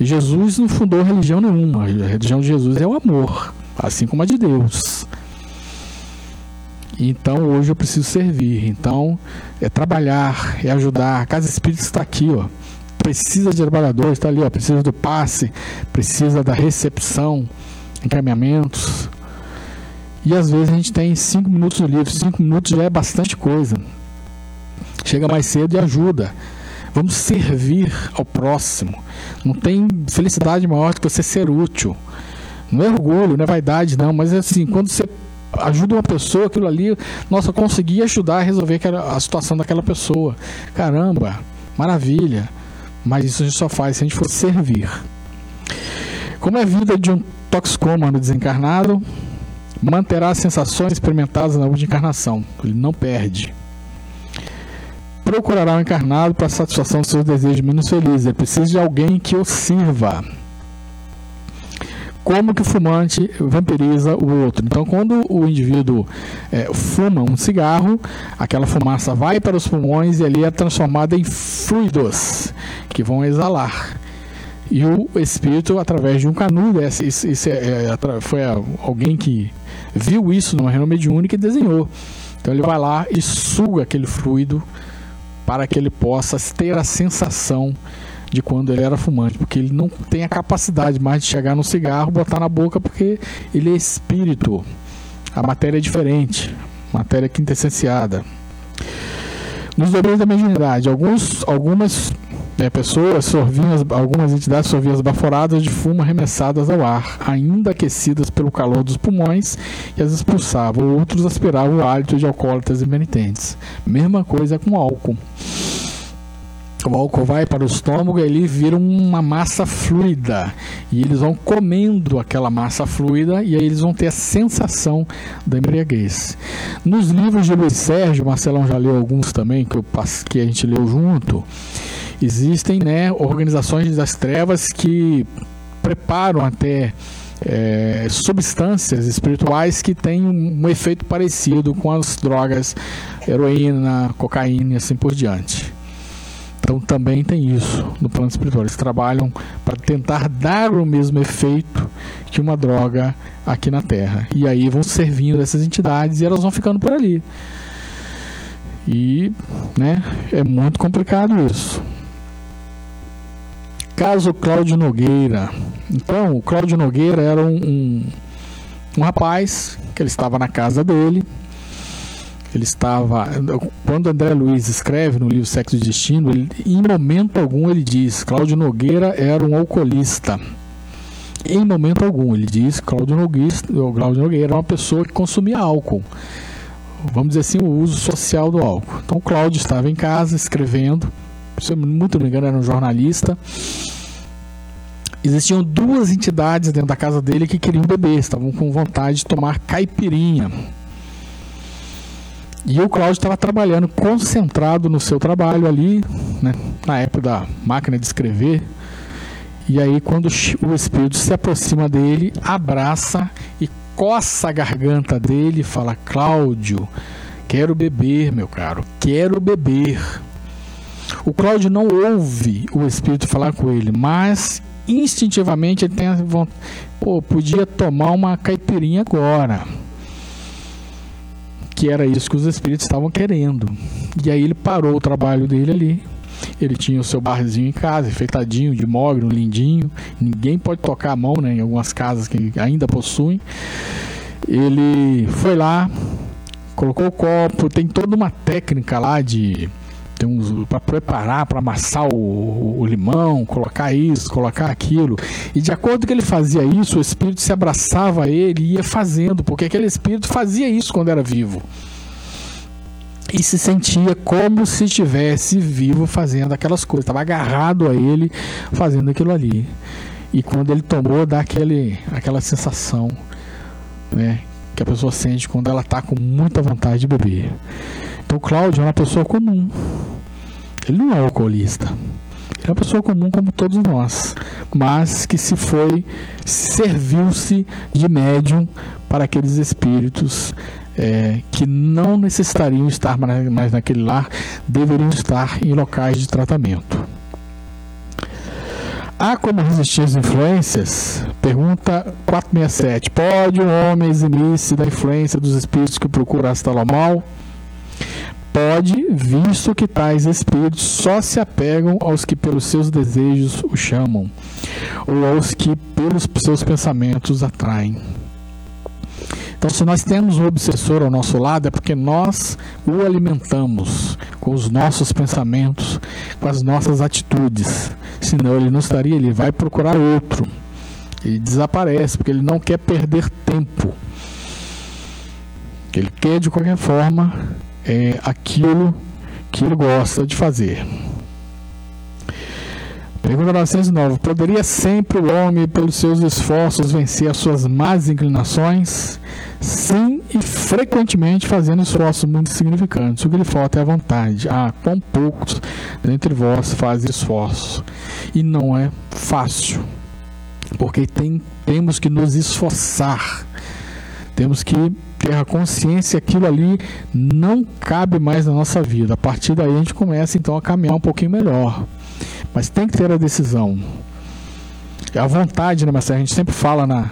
Jesus não fundou religião nenhuma. A religião de Jesus é o amor, assim como a de Deus. Então hoje eu preciso servir. Então é trabalhar, é ajudar. A Casa Espírita está aqui, ó. Precisa de trabalhadores, está ali, ó. Precisa do passe, precisa da recepção, encaminhamentos. E às vezes a gente tem cinco minutos livro. Cinco minutos já é bastante coisa. Chega mais cedo e ajuda. Vamos servir ao próximo. Não tem felicidade maior do que você ser útil. Não é orgulho, não é vaidade, não, mas é assim, quando você ajuda uma pessoa, aquilo ali, nossa, consegui ajudar a resolver a situação daquela pessoa. Caramba, maravilha. Mas isso a gente só faz se a gente for servir. Como é a vida de um toxicômano desencarnado, manterá as sensações experimentadas na última encarnação. Ele não perde procurará o encarnado para satisfação dos seus desejos menos felizes. Ele precisa de alguém que o sirva. Como que o fumante vampiriza o outro? Então, quando o indivíduo é, fuma um cigarro, aquela fumaça vai para os pulmões e ali é transformada em fluidos que vão exalar. E o espírito, através de um canudo, isso é, é, foi alguém que viu isso numa reunião mediúnica e desenhou. Então ele vai lá e suga aquele fluido para que ele possa ter a sensação de quando ele era fumante, porque ele não tem a capacidade mais de chegar no cigarro, botar na boca, porque ele é espírito. A matéria é diferente, matéria quintessenciada. Nos domínios da mediunidade, alguns, algumas é, pessoas sorviam, algumas entidades sorviam as baforadas de fumo arremessadas ao ar, ainda aquecidas pelo calor dos pulmões, e as expulsavam. Outros aspiravam o hálito de alcoólatras e penitentes. Mesma coisa com álcool. O álcool vai para o estômago e ali vira uma massa fluida. E eles vão comendo aquela massa fluida e aí eles vão ter a sensação da embriaguez. Nos livros de Luiz Sérgio, Marcelão já leu alguns também, que, eu, que a gente leu junto existem né, organizações das trevas que preparam até é, substâncias espirituais que têm um, efeito parecido com as drogas heroína, cocaína e assim por diante. Então também tem isso no plano espiritual. Eles trabalham para tentar dar o mesmo efeito que uma droga aqui na Terra. E aí vão servindo essas entidades e elas vão ficando por ali. E né, é muito complicado isso. Caso Cláudio Nogueira. Então, o Cláudio Nogueira era um, um, um rapaz que ele estava na casa dele. Ele estava. Quando André Luiz escreve no livro Sexo e Destino, ele, em momento algum ele diz: Cláudio Nogueira era um alcoolista. Em momento algum, ele diz: Cláudio Nogueira, Cláudio Nogueira era uma pessoa que consumia álcool. Vamos dizer assim, o uso social do álcool. Então, Cláudio estava em casa escrevendo se eu muito não me engano, era um jornalista. existiam duas entidades dentro da casa dele que queriam beber, estavam com vontade de tomar caipirinha. E o Cláudio estava trabalhando concentrado no seu trabalho ali, né, na época da máquina de escrever. E aí, quando o espírito se aproxima dele, abraça e coça a garganta dele e fala: Cláudio, quero beber, meu caro, quero beber. O Cláudio não ouve o espírito falar com ele, mas instintivamente ele tem a vontade, pô, podia tomar uma caipirinha agora que era isso que os espíritos estavam querendo. E aí ele parou o trabalho dele ali. Ele tinha o seu barzinho em casa, enfeitadinho, de mogno, lindinho. Ninguém pode tocar a mão, né, em algumas casas que ainda possuem. Ele foi lá, colocou o copo, tem toda uma técnica lá de para preparar, para amassar o, o, limão, colocar isso, colocar aquilo. E de acordo que ele fazia isso, o espírito se abraçava a ele e ia fazendo, porque aquele espírito fazia isso quando era vivo. E se sentia como se estivesse vivo fazendo aquelas coisas, estava agarrado a ele fazendo aquilo ali. E quando ele tomou, dá aquele, aquela sensação né, que a pessoa sente quando ela está com muita vontade de beber. Então, Cláudio é uma pessoa comum. Ele não é alcoolista. Ele é uma pessoa comum como todos nós, mas que se foi, serviu-se de médium para aqueles espíritos é, que não necessitariam estar mais naquele lar, deveriam estar em locais de tratamento. Há como resistir às influências? Pergunta 467. Pode um homem eximir-se da influência dos espíritos que procuram o mal? Pode, visto que tais espíritos só se apegam aos que pelos seus desejos o chamam, ou aos que pelos seus pensamentos atraem. Então, se nós temos um obsessor ao nosso lado, é porque nós o alimentamos com os nossos pensamentos, com as nossas atitudes. Senão, ele não estaria, ele vai procurar outro. Ele desaparece, porque ele não quer perder tempo. Ele quer, de qualquer forma, é, aquilo que ele gosta de fazer. Pergunta 909. Poderia sempre o homem, pelos seus esforços, vencer as suas más inclinações? Sim, e frequentemente fazendo esforços muito significantes. O que lhe falta é a vontade. Ah, quão poucos dentre vós fazem esforço. E não é fácil, porque tem, temos que nos esforçar. Temos que ter a consciência aquilo ali não cabe mais na nossa vida. A partir daí a gente começa então a caminhar um pouquinho melhor. Mas tem que ter a decisão. É a vontade, né, Marcelo? A gente sempre fala na,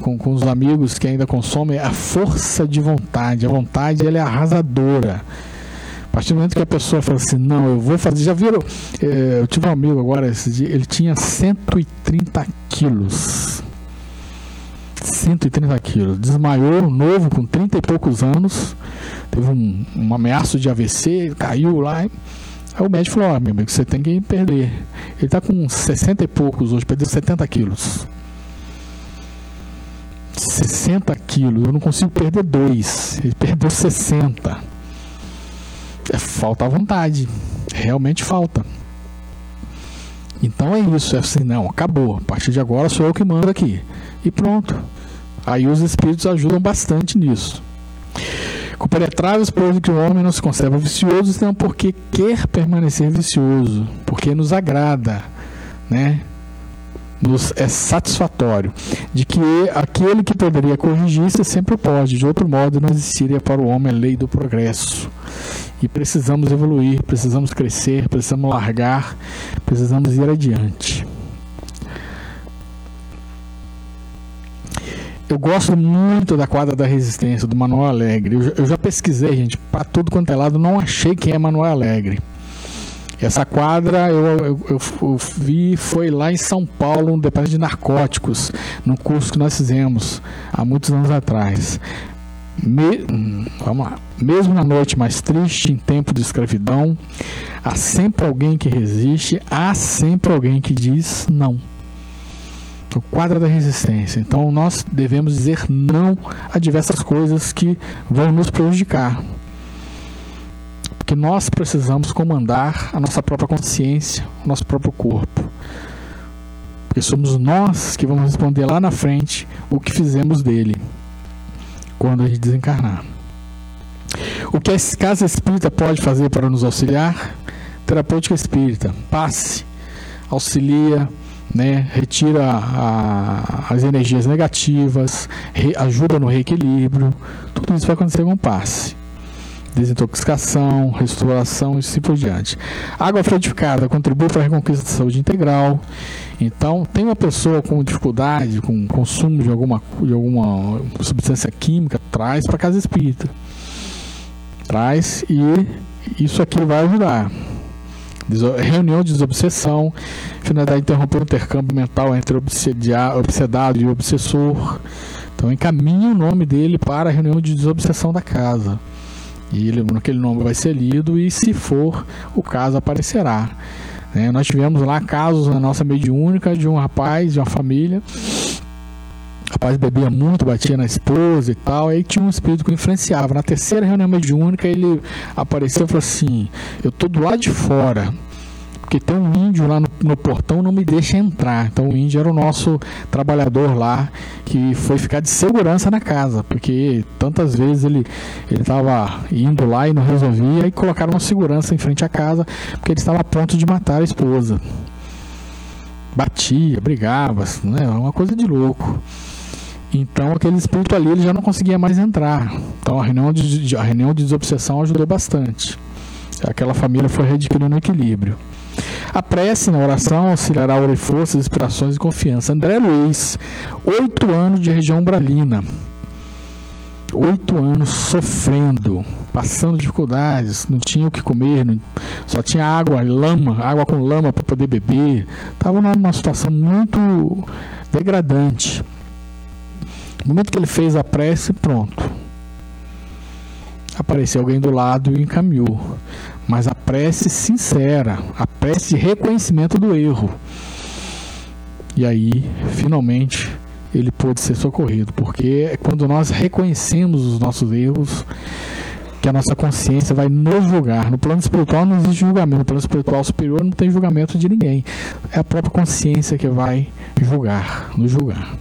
com, com os amigos que ainda consomem a força de vontade. A vontade ela é arrasadora. A partir do momento que a pessoa fala assim, não, eu vou fazer. Já viram? É, eu tive um amigo agora, esse dia, ele tinha 130 quilos. 130 quilos. Desmaiou, novo, com 30 e poucos anos. Teve um, um ameaço de AVC, caiu lá. Aí o médico falou: meu amigo, você tem que perder. Ele está com 60 e poucos hoje, perdeu 70 quilos. 60 quilos, eu não consigo perder dois. Ele perdeu 60. É, falta vontade. Realmente falta. Então é isso, é assim, não, acabou. A partir de agora sou eu que mando aqui. E pronto. Aí os espíritos ajudam bastante nisso. Compenetráveis, pois que o homem não se conserva vicioso, senão porque quer permanecer vicioso, porque nos agrada, né? Nos é satisfatório. De que aquele que poderia corrigir-se sempre pode, de outro modo não existiria para o homem a lei do progresso. E precisamos evoluir, precisamos crescer, precisamos largar, precisamos ir adiante. Eu gosto muito da quadra da resistência do Manuel Alegre. Eu, eu já pesquisei, gente, para tudo quanto é lado, não achei quem é Manuel Alegre. Essa quadra eu, eu, eu, eu, vi foi lá em São Paulo, no departamento de narcóticos, no curso que nós fizemos há muitos anos atrás. Me, vamos lá. Mesmo na noite mais triste, em tempo de escravidão, há sempre alguém que resiste, há sempre alguém que diz não. O quadro da resistência. Então nós devemos dizer não a diversas coisas que vão nos prejudicar. Porque nós precisamos comandar a nossa própria consciência, o nosso próprio corpo. Porque somos nós que vamos responder lá na frente o que fizemos dele quando a gente desencarnar. O que a casa espírita pode fazer para nos auxiliar? Terapêutica espírita, passe, auxilia, né, retira a, as energias negativas, re, ajuda no reequilíbrio, tudo isso vai acontecer com passe. Desintoxicação, restauração e assim por diante. Água frutificada contribui para a reconquista da saúde integral. Então, tem uma pessoa com dificuldade com consumo de alguma, de alguma substância química, traz para a casa espírita. Traz e isso aqui vai ajudar reunião de desobsessão, finalidade de interromper o intercâmbio mental entre obsedado e obsessor. Então encaminhe o nome dele para a reunião de desobsessão da casa. E ele, aquele nome vai ser lido e, se for, o caso aparecerá. É, nós tivemos lá casos na nossa mediúnica de um rapaz, de uma família. O rapaz bebia muito, batia na esposa e tal. Aí tinha um espírito que influenciava. Na terceira reunião mediúnica, ele apareceu e falou assim: Eu tô do lado de fora porque tem um índio lá no, no, portão não me deixa entrar. Então o índio era o nosso trabalhador lá que foi ficar de segurança na casa, porque tantas vezes ele estava indo lá e não resolvia e colocaram uma segurança em frente à casa porque ele estava a ponto de matar a esposa. Batia, brigava, né? Uma coisa de louco. Então aquele espírito ali ele já não conseguia mais entrar. Então a reunião de, a reunião de desobsessão ajudou bastante. Aquela família foi readquirindo equilíbrio. A prece na oração auxiliará a forças, inspirações e confiança. André Luiz, oito anos de região umbralina. Oito anos sofrendo, passando dificuldades, não tinha o que comer, não, só tinha água, lama, água com lama para poder beber. Estava numa situação muito degradante. No momento que ele fez a prece, pronto. Apareceu alguém do lado e encaminhou mas a prece sincera, a prece de reconhecimento do erro. E aí, finalmente, ele pôde ser socorrido, porque é quando nós reconhecemos os nossos erros que a nossa consciência vai nos julgar. No plano espiritual não existe julgamento, no plano espiritual superior não tem julgamento de ninguém. É a própria consciência que vai julgar, nos julgar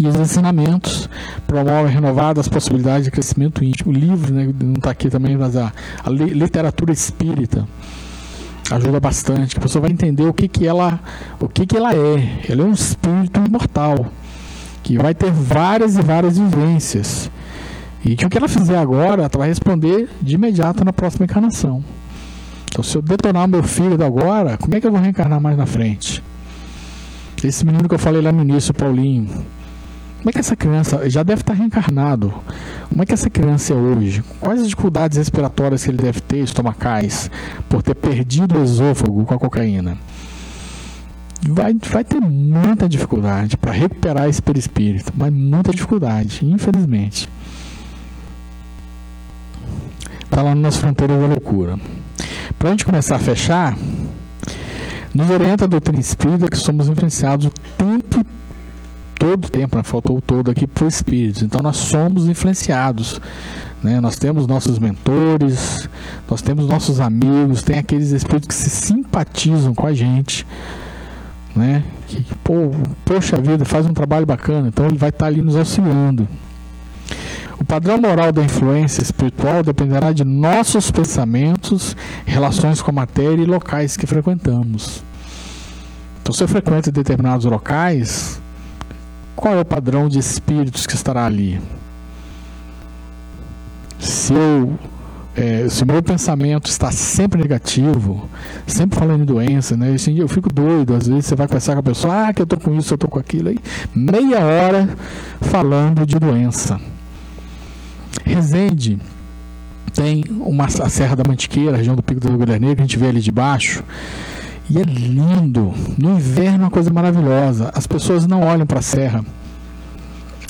e os ensinamentos promovem renovadas possibilidades de crescimento íntimo. O livro, né, não está aqui também, mas a, a, literatura espírita ajuda bastante. A pessoa vai entender o que, que ela, o que, que ela é. Ela é um espírito imortal que vai ter várias e várias vivências e que o que ela fizer agora, ela vai responder de imediato na próxima encarnação. Então, se eu detonar meu filho agora, como é que eu vou reencarnar mais na frente? Esse menino que eu falei lá no início, Paulinho, como é que essa criança já deve estar reencarnado? Como é que essa criança é hoje? Quais as dificuldades respiratórias que ele deve ter, estomacais, por ter perdido o esôfago com a cocaína? Vai, vai ter muita dificuldade para recuperar esse perispírito, mas muita dificuldade, infelizmente. Está lá nas fronteiras da loucura. Para a gente começar a fechar, nos orienta a doutrina espírita que somos influenciados o todo o tempo, né? faltou todo aqui para o espírito. Então nós somos influenciados. Né? Nós temos nossos mentores, nós temos nossos amigos, tem aqueles espíritos que se simpatizam com a gente. Né? Que, pô, poxa vida, faz um trabalho bacana, então ele vai estar ali nos auxiliando. O padrão moral da influência espiritual dependerá de nossos pensamentos, relações com a matéria e locais que frequentamos. Então, se eu frequento determinados locais, qual é o padrão de espíritos que estará ali? Se eu é, se o meu pensamento está sempre negativo, sempre falando em doença, né? Assim, eu fico doido, às vezes você vai conversar com a pessoa, ah, que eu tô com isso, eu tô com aquilo, aí meia hora falando de doença. Resende tem uma, a Serra da Mantiqueira, região do Pico do Rio Grande Negro, a gente vê ali de baixo, e é lindo. No inverno é uma coisa maravilhosa. As pessoas não olham para a serra.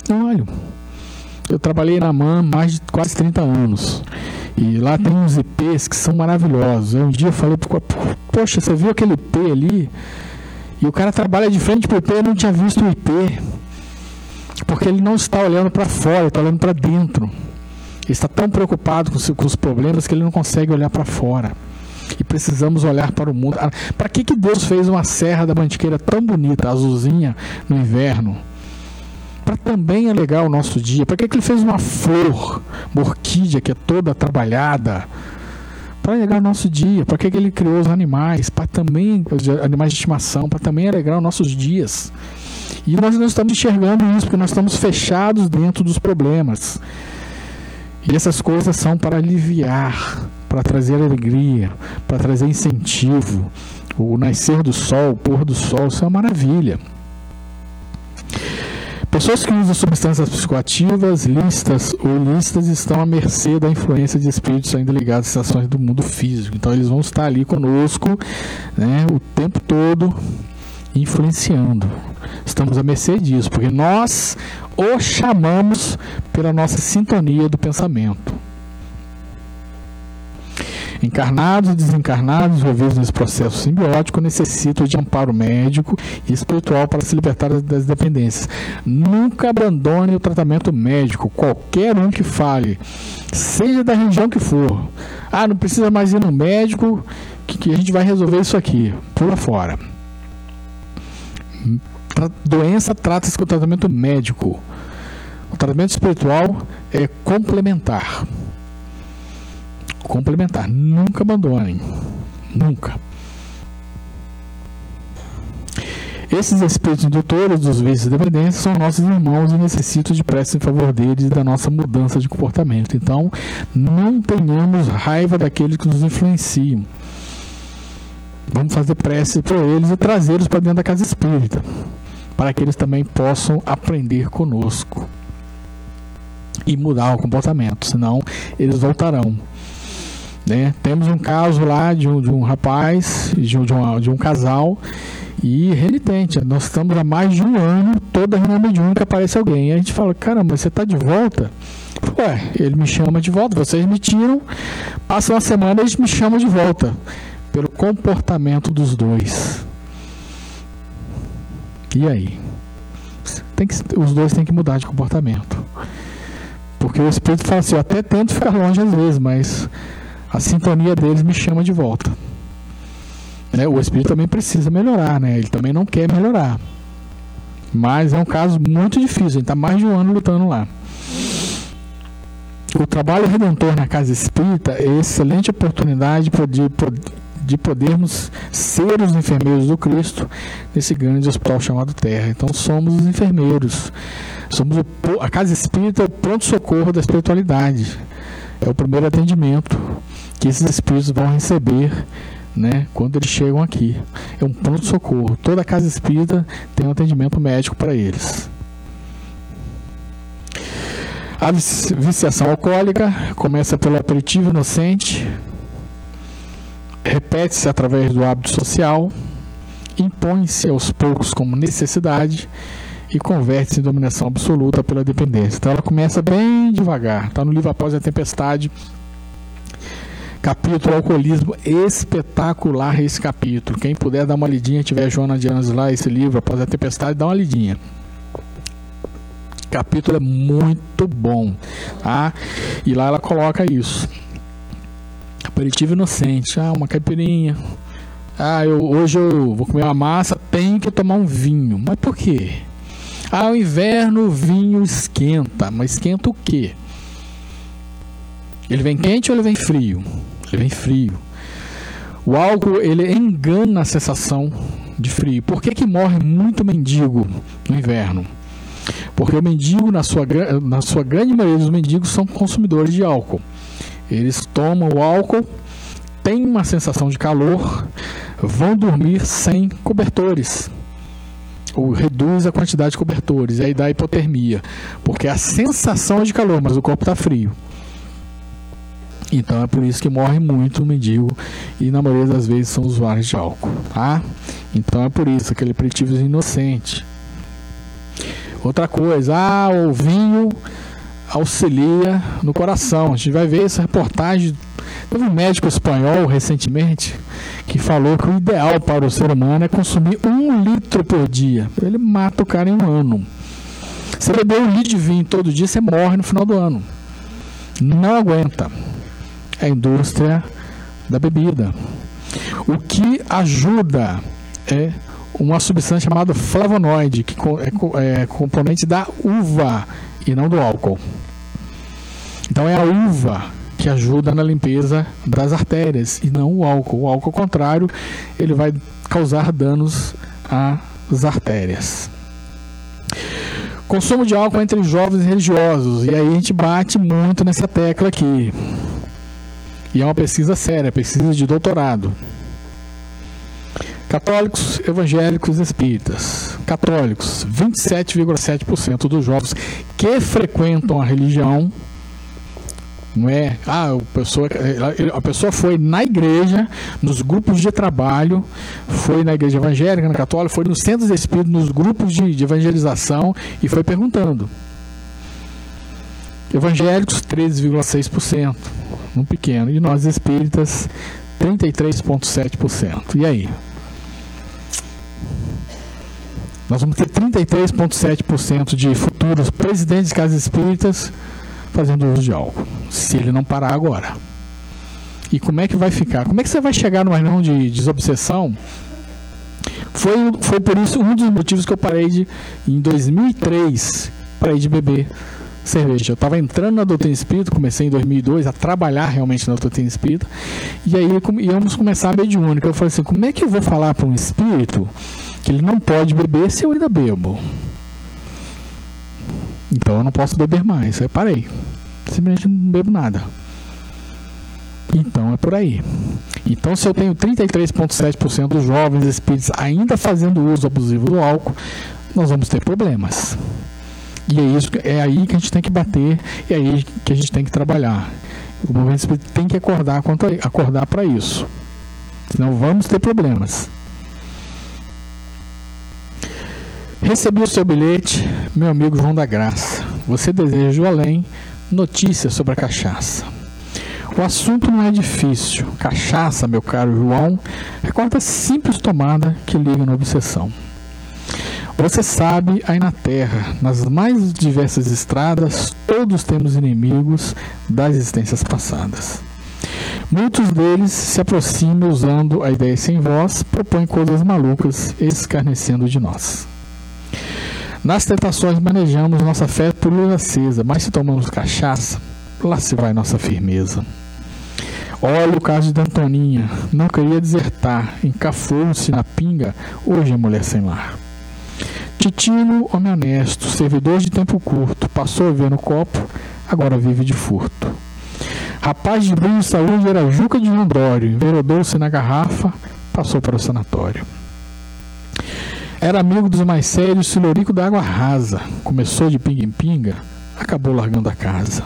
Não olham. Eu trabalhei na MAN mais de quase 30 anos. E lá tem uns IPs que são maravilhosos. Eu um dia eu falei pro poxa, você viu aquele IP ali? E o cara trabalha de frente pro IP e não tinha visto o IP. Porque ele não está olhando para fora, ele está olhando para dentro. Ele está tão preocupado com os problemas que ele não consegue olhar para fora. E precisamos olhar para o mundo. Ah, para que, que Deus fez uma serra da mantiqueira tão bonita, azulzinha, no inverno? Para também alegar o nosso dia. Para que, que ele fez uma flor, uma orquídea que é toda trabalhada? Para alegar o nosso dia. Para que, que ele criou os animais? Para também, os animais de estimação, para também alegrar os nossos dias. E nós não estamos enxergando isso, porque nós estamos fechados dentro dos problemas. E essas coisas são para aliviar, para trazer alegria, para trazer incentivo. O nascer do sol, o pôr do sol, isso é uma maravilha. Pessoas que usam substâncias psicoativas, listas ou listas, estão à mercê da influência de espíritos ainda ligados às ações do mundo físico. Então, eles vão estar ali conosco né, o tempo todo, influenciando. Estamos à mercê disso, porque nós o chamamos pela nossa sintonia do pensamento. Encarnados e desencarnados envolvidos nesse processo simbiótico necessitam de amparo médico e espiritual para se libertar das dependências. Nunca abandone o tratamento médico, qualquer um que fale, seja da religião que for. Ah, não precisa mais ir no médico, que, que a gente vai resolver isso aqui. Pula fora doença trata-se com tratamento médico. O tratamento espiritual é complementar. Complementar. Nunca abandonem. Nunca. Esses espíritos indutores dos vícios e são nossos irmãos e necessitam de prece em favor deles e da nossa mudança de comportamento. Então, não tenhamos raiva daqueles que nos influenciam. Vamos fazer prece para eles e trazê-los para dentro da casa espírita para que eles também possam aprender conosco e mudar o comportamento, senão eles voltarão. Né? Temos um caso lá de um, de um rapaz, de um, de, de um casal, e renitente. Nós estamos há mais de um ano, toda reunião mediúnica aparece alguém. E a gente fala: caramba, você está de volta? Ué, ele me chama de volta, vocês me tiram, passa uma semana eles me chamam de volta. Pelo comportamento dos dois. E aí? Tem que, os dois têm que mudar de comportamento. Porque o espírito fala assim: eu até tento ficar longe às vezes, mas a sintonia deles me chama de volta. Né? O espírito também precisa melhorar, né? ele também não quer melhorar. Mas é um caso muito difícil, gente está mais de um ano lutando lá. O trabalho redentor na casa espírita é excelente oportunidade de, de podermos ser os enfermeiros do Cristo nesse grande hospital chamado Terra. Então somos os enfermeiros. Somos o, a casa espírita, o pronto-socorro da espiritualidade. É o primeiro atendimento que esses espíritos vão receber né, quando eles chegam aqui. É um pronto-socorro. Toda casa espírita tem um atendimento médico para eles. A viciação alcoólica começa pelo aperitivo inocente, repete-se através do hábito social, impõe-se aos poucos como necessidade e converte-se em dominação absoluta pela dependência. Então ela começa bem devagar. Está no livro Após a Tempestade, capítulo Alcoolismo, espetacular esse capítulo. Quem puder dar uma lidinha, tiver Joana de Anos lá, esse livro Após a Tempestade, dá uma lidinha. Capítulo é muito bom, tá? E lá ela coloca isso aperitivo inocente. Ah, uma caipirinha. Ah, eu, hoje eu vou comer uma massa, tenho que tomar um vinho. Mas por quê? Ah, o inverno o vinho esquenta. Mas esquenta o quê? Ele vem quente ou ele vem frio? Ele vem frio. O álcool, ele engana a sensação de frio. Por que, que morre muito mendigo no inverno? Porque o mendigo, na sua, na sua grande maioria dos mendigos, são consumidores de álcool. Eles tomam o álcool, têm uma sensação de calor, vão dormir sem cobertores. Ou reduz a quantidade de cobertores, e aí dá hipotermia. Porque a sensação é de calor, mas o corpo está frio. Então é por isso que morre muito o mendigo e na maioria das vezes são usuários de álcool, tá? Então é por isso aquele aperitivo inocente. Outra coisa, ah, o vinho auxilia no coração. A gente vai ver essa reportagem. Teve um médico espanhol recentemente que falou que o ideal para o ser humano é consumir um litro por dia. Ele mata o cara em um ano. Você beber um litro de vinho todo dia, você morre no final do ano. Não aguenta. A indústria da bebida. O que ajuda é uma substância chamada flavonoide, que é, é componente da uva e não do álcool. Então é a uva que ajuda na limpeza das artérias e não o álcool. O álcool, ao contrário, ele vai causar danos às artérias. Consumo de álcool entre jovens religiosos. E aí a gente bate muito nessa tecla aqui. E é uma pesquisa séria, pesquisa de doutorado. Católicos, evangélicos, espíritas. Católicos, 27,7% dos jovens que frequentam a religião não é, ah, a pessoa, a pessoa foi na igreja, nos grupos de trabalho, foi na igreja evangélica, na católica, foi nos centros de espírito, nos grupos de, de evangelização e foi perguntando. Evangélicos, 13,6%, um pequeno, e nós espíritas, 33,7%. E aí? Nós vamos ter 33,7% de futuros presidentes de casas espíritas fazendo uso de álcool, se ele não parar agora. E como é que vai ficar? Como é que você vai chegar numa reunião de desobsessão? Foi, foi por isso um dos motivos que eu parei de, em 2003, parei de beber cerveja. Eu estava entrando na doutrina espírita, comecei em 2002 a trabalhar realmente na doutrina espírita, e aí íamos começar a mediúnica. Eu falei assim: como é que eu vou falar para um espírito que ele não pode beber se eu ainda bebo? Então eu não posso beber mais. Aí parei. Simplesmente não bebo nada. Então é por aí. Então, se eu tenho 33,7% dos jovens espíritos ainda fazendo uso abusivo do álcool, nós vamos ter problemas. E é, isso, é aí que a gente tem que bater, é aí que a gente tem que trabalhar. O movimento espírita tem que acordar acordar para isso. Senão vamos ter problemas. Recebi o seu bilhete, meu amigo João da Graça. Você deseja o além? Notícias sobre a cachaça. O assunto não é difícil. Cachaça, meu caro João, é quarta simples tomada que liga na obsessão. Você sabe, aí na Terra, nas mais diversas estradas, todos temos inimigos das existências passadas. Muitos deles se aproximam usando a ideia sem voz, propõem coisas malucas, escarnecendo de nós. Nas tentações manejamos nossa fé por luz acesa, mas se tomamos cachaça, lá se vai nossa firmeza. Olha o caso de Antoninha, não queria desertar, encafou-se na pinga, hoje é mulher sem lar. Titino, homem honesto, servidor de tempo curto, passou a ver no copo, agora vive de furto. Rapaz de brilho e saúde era Juca de Andrório, enveredou-se na garrafa, passou para o sanatório. Era amigo dos mais sérios, silorico da água rasa. Começou de pinga em pinga, acabou largando a casa.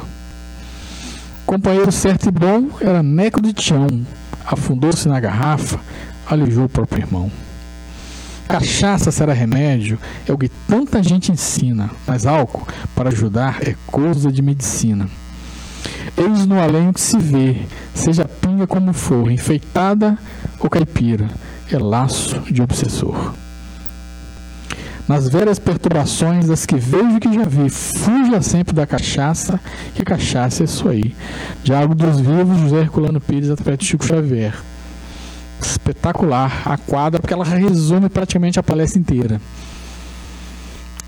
Companheiro certo e bom era Neco de Tião. Afundou-se na garrafa, alijou o próprio irmão. Cachaça será remédio, é o que tanta gente ensina, mas álcool, para ajudar, é coisa de medicina. Eis no além que se vê, seja pinga como for, enfeitada ou caipira, é laço de obsessor. Nas velhas perturbações das que vejo que já vi, fuja sempre da cachaça, que cachaça é isso aí. Diálogo dos Vivos, José Herculano Pires, através Chico Xavier. Espetacular a quadra, porque ela resume praticamente a palestra inteira.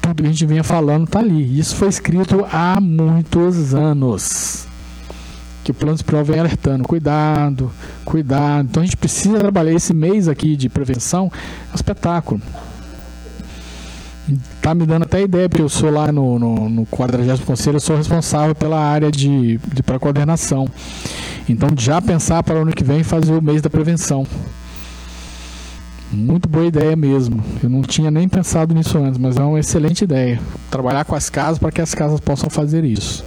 Tudo que a gente vinha falando está ali. Isso foi escrito há muitos anos que o plano espiritual vem alertando, cuidado, cuidado. Então a gente precisa trabalhar esse mês aqui de prevenção, é um espetáculo tá me dando até ideia, porque eu sou lá no, no, no 40 Conselho, eu sou responsável pela área de, de para coordenação. Então, já pensar para o ano que vem fazer o mês da prevenção. Muito boa ideia mesmo. Eu não tinha nem pensado nisso antes, mas é uma excelente ideia. Trabalhar com as casas para que as casas possam fazer isso.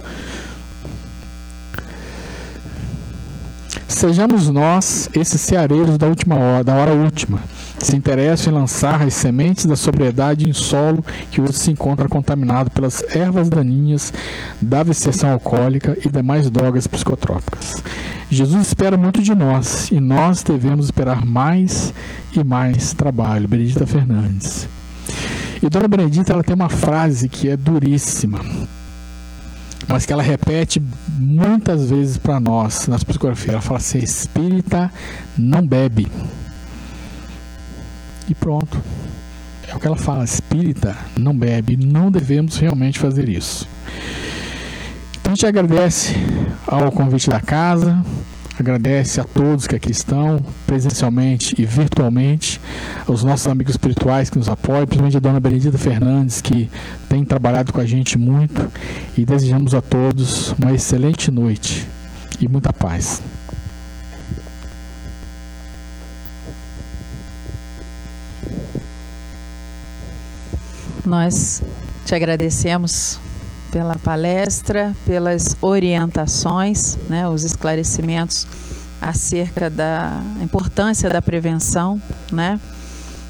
Sejamos nós esses ceareiros da última hora, da hora última se interessam em lançar as sementes da sobriedade em solo que hoje se encontra contaminado pelas ervas daninhas da viciação alcoólica e demais drogas psicotrópicas. Jesus espera muito de nós e nós devemos esperar mais e mais trabalho. Benedita Fernandes. E Dona Benedita ela tem uma frase que é duríssima. mas que ela repete muitas vezes para nós nas psicografias. Ela fala assim: espírita não bebe. E pronto. É o que ela fala: espírita não bebe. Não devemos realmente fazer isso. Então a gente agradece ao convite da casa, agradece a todos que aqui estão, presencialmente e virtualmente, aos nossos amigos espirituais que nos apoiam, principalmente a dona Benedita Fernandes, que tem trabalhado com a gente muito, e desejamos a todos uma excelente noite e muita paz. Nós te agradecemos pela palestra, pelas orientações, né, os esclarecimentos acerca da importância da prevenção, né?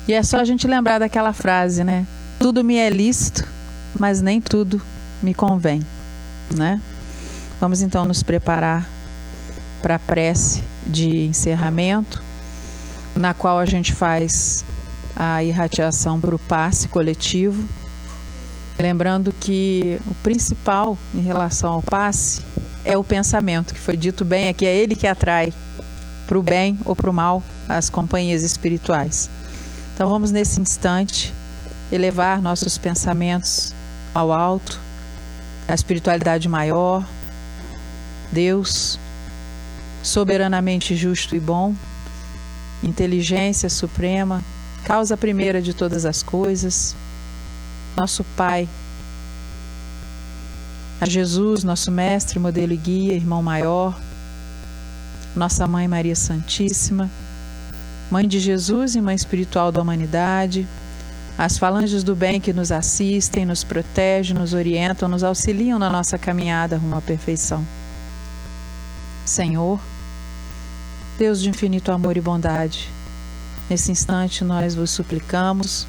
E é só a gente lembrar daquela frase, né? Tudo me é lícito, mas nem tudo me convém, né? Vamos então nos preparar para a prece de encerramento, na qual a gente faz a irradiação para o passe coletivo, Lembrando que o principal em relação ao passe é o pensamento, que foi dito bem aqui, é ele que atrai para o bem ou para o mal as companhias espirituais. Então vamos nesse instante elevar nossos pensamentos ao alto, à espiritualidade maior, Deus, soberanamente justo e bom, inteligência suprema, causa primeira de todas as coisas. Nosso Pai, a Jesus, nosso Mestre, modelo e guia, irmão maior, nossa Mãe Maria Santíssima, Mãe de Jesus e Mãe espiritual da humanidade, as falanges do bem que nos assistem, nos protegem, nos orientam, nos auxiliam na nossa caminhada rumo à perfeição. Senhor, Deus de infinito amor e bondade, nesse instante nós vos suplicamos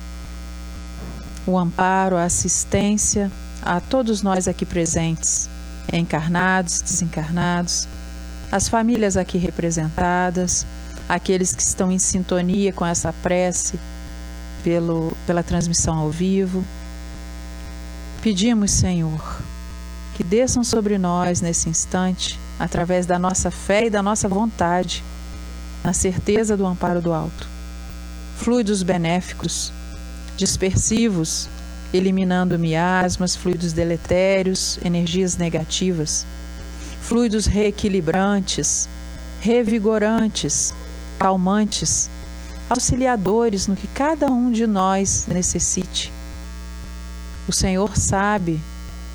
o amparo, a assistência a todos nós aqui presentes, encarnados, desencarnados, as famílias aqui representadas, aqueles que estão em sintonia com essa prece pelo, pela transmissão ao vivo. Pedimos, Senhor, que desçam sobre nós nesse instante, através da nossa fé e da nossa vontade, na certeza do amparo do alto. Fluidos benéficos dispersivos, eliminando miasmas, fluidos deletérios, energias negativas, fluidos reequilibrantes, revigorantes, calmantes, auxiliadores no que cada um de nós necessite. O Senhor sabe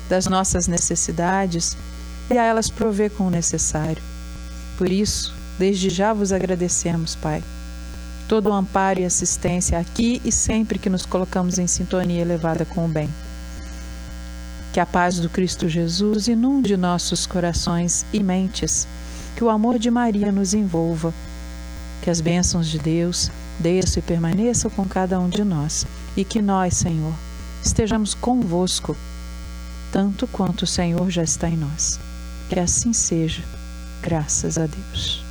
das nossas necessidades e a elas provê com o necessário. Por isso, desde já vos agradecemos, Pai todo o amparo e assistência aqui e sempre que nos colocamos em sintonia elevada com o bem. Que a paz do Cristo Jesus inunde nossos corações e mentes, que o amor de Maria nos envolva, que as bênçãos de Deus desçam e permaneçam com cada um de nós, e que nós, Senhor, estejamos convosco, tanto quanto o Senhor já está em nós. Que assim seja, graças a Deus.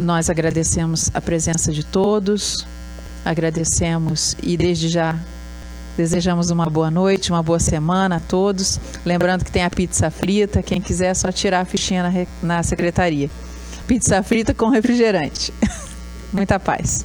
Nós agradecemos a presença de todos, agradecemos e desde já desejamos uma boa noite, uma boa semana a todos. Lembrando que tem a pizza frita, quem quiser é só tirar a fichinha na, na secretaria. Pizza frita com refrigerante. Muita paz.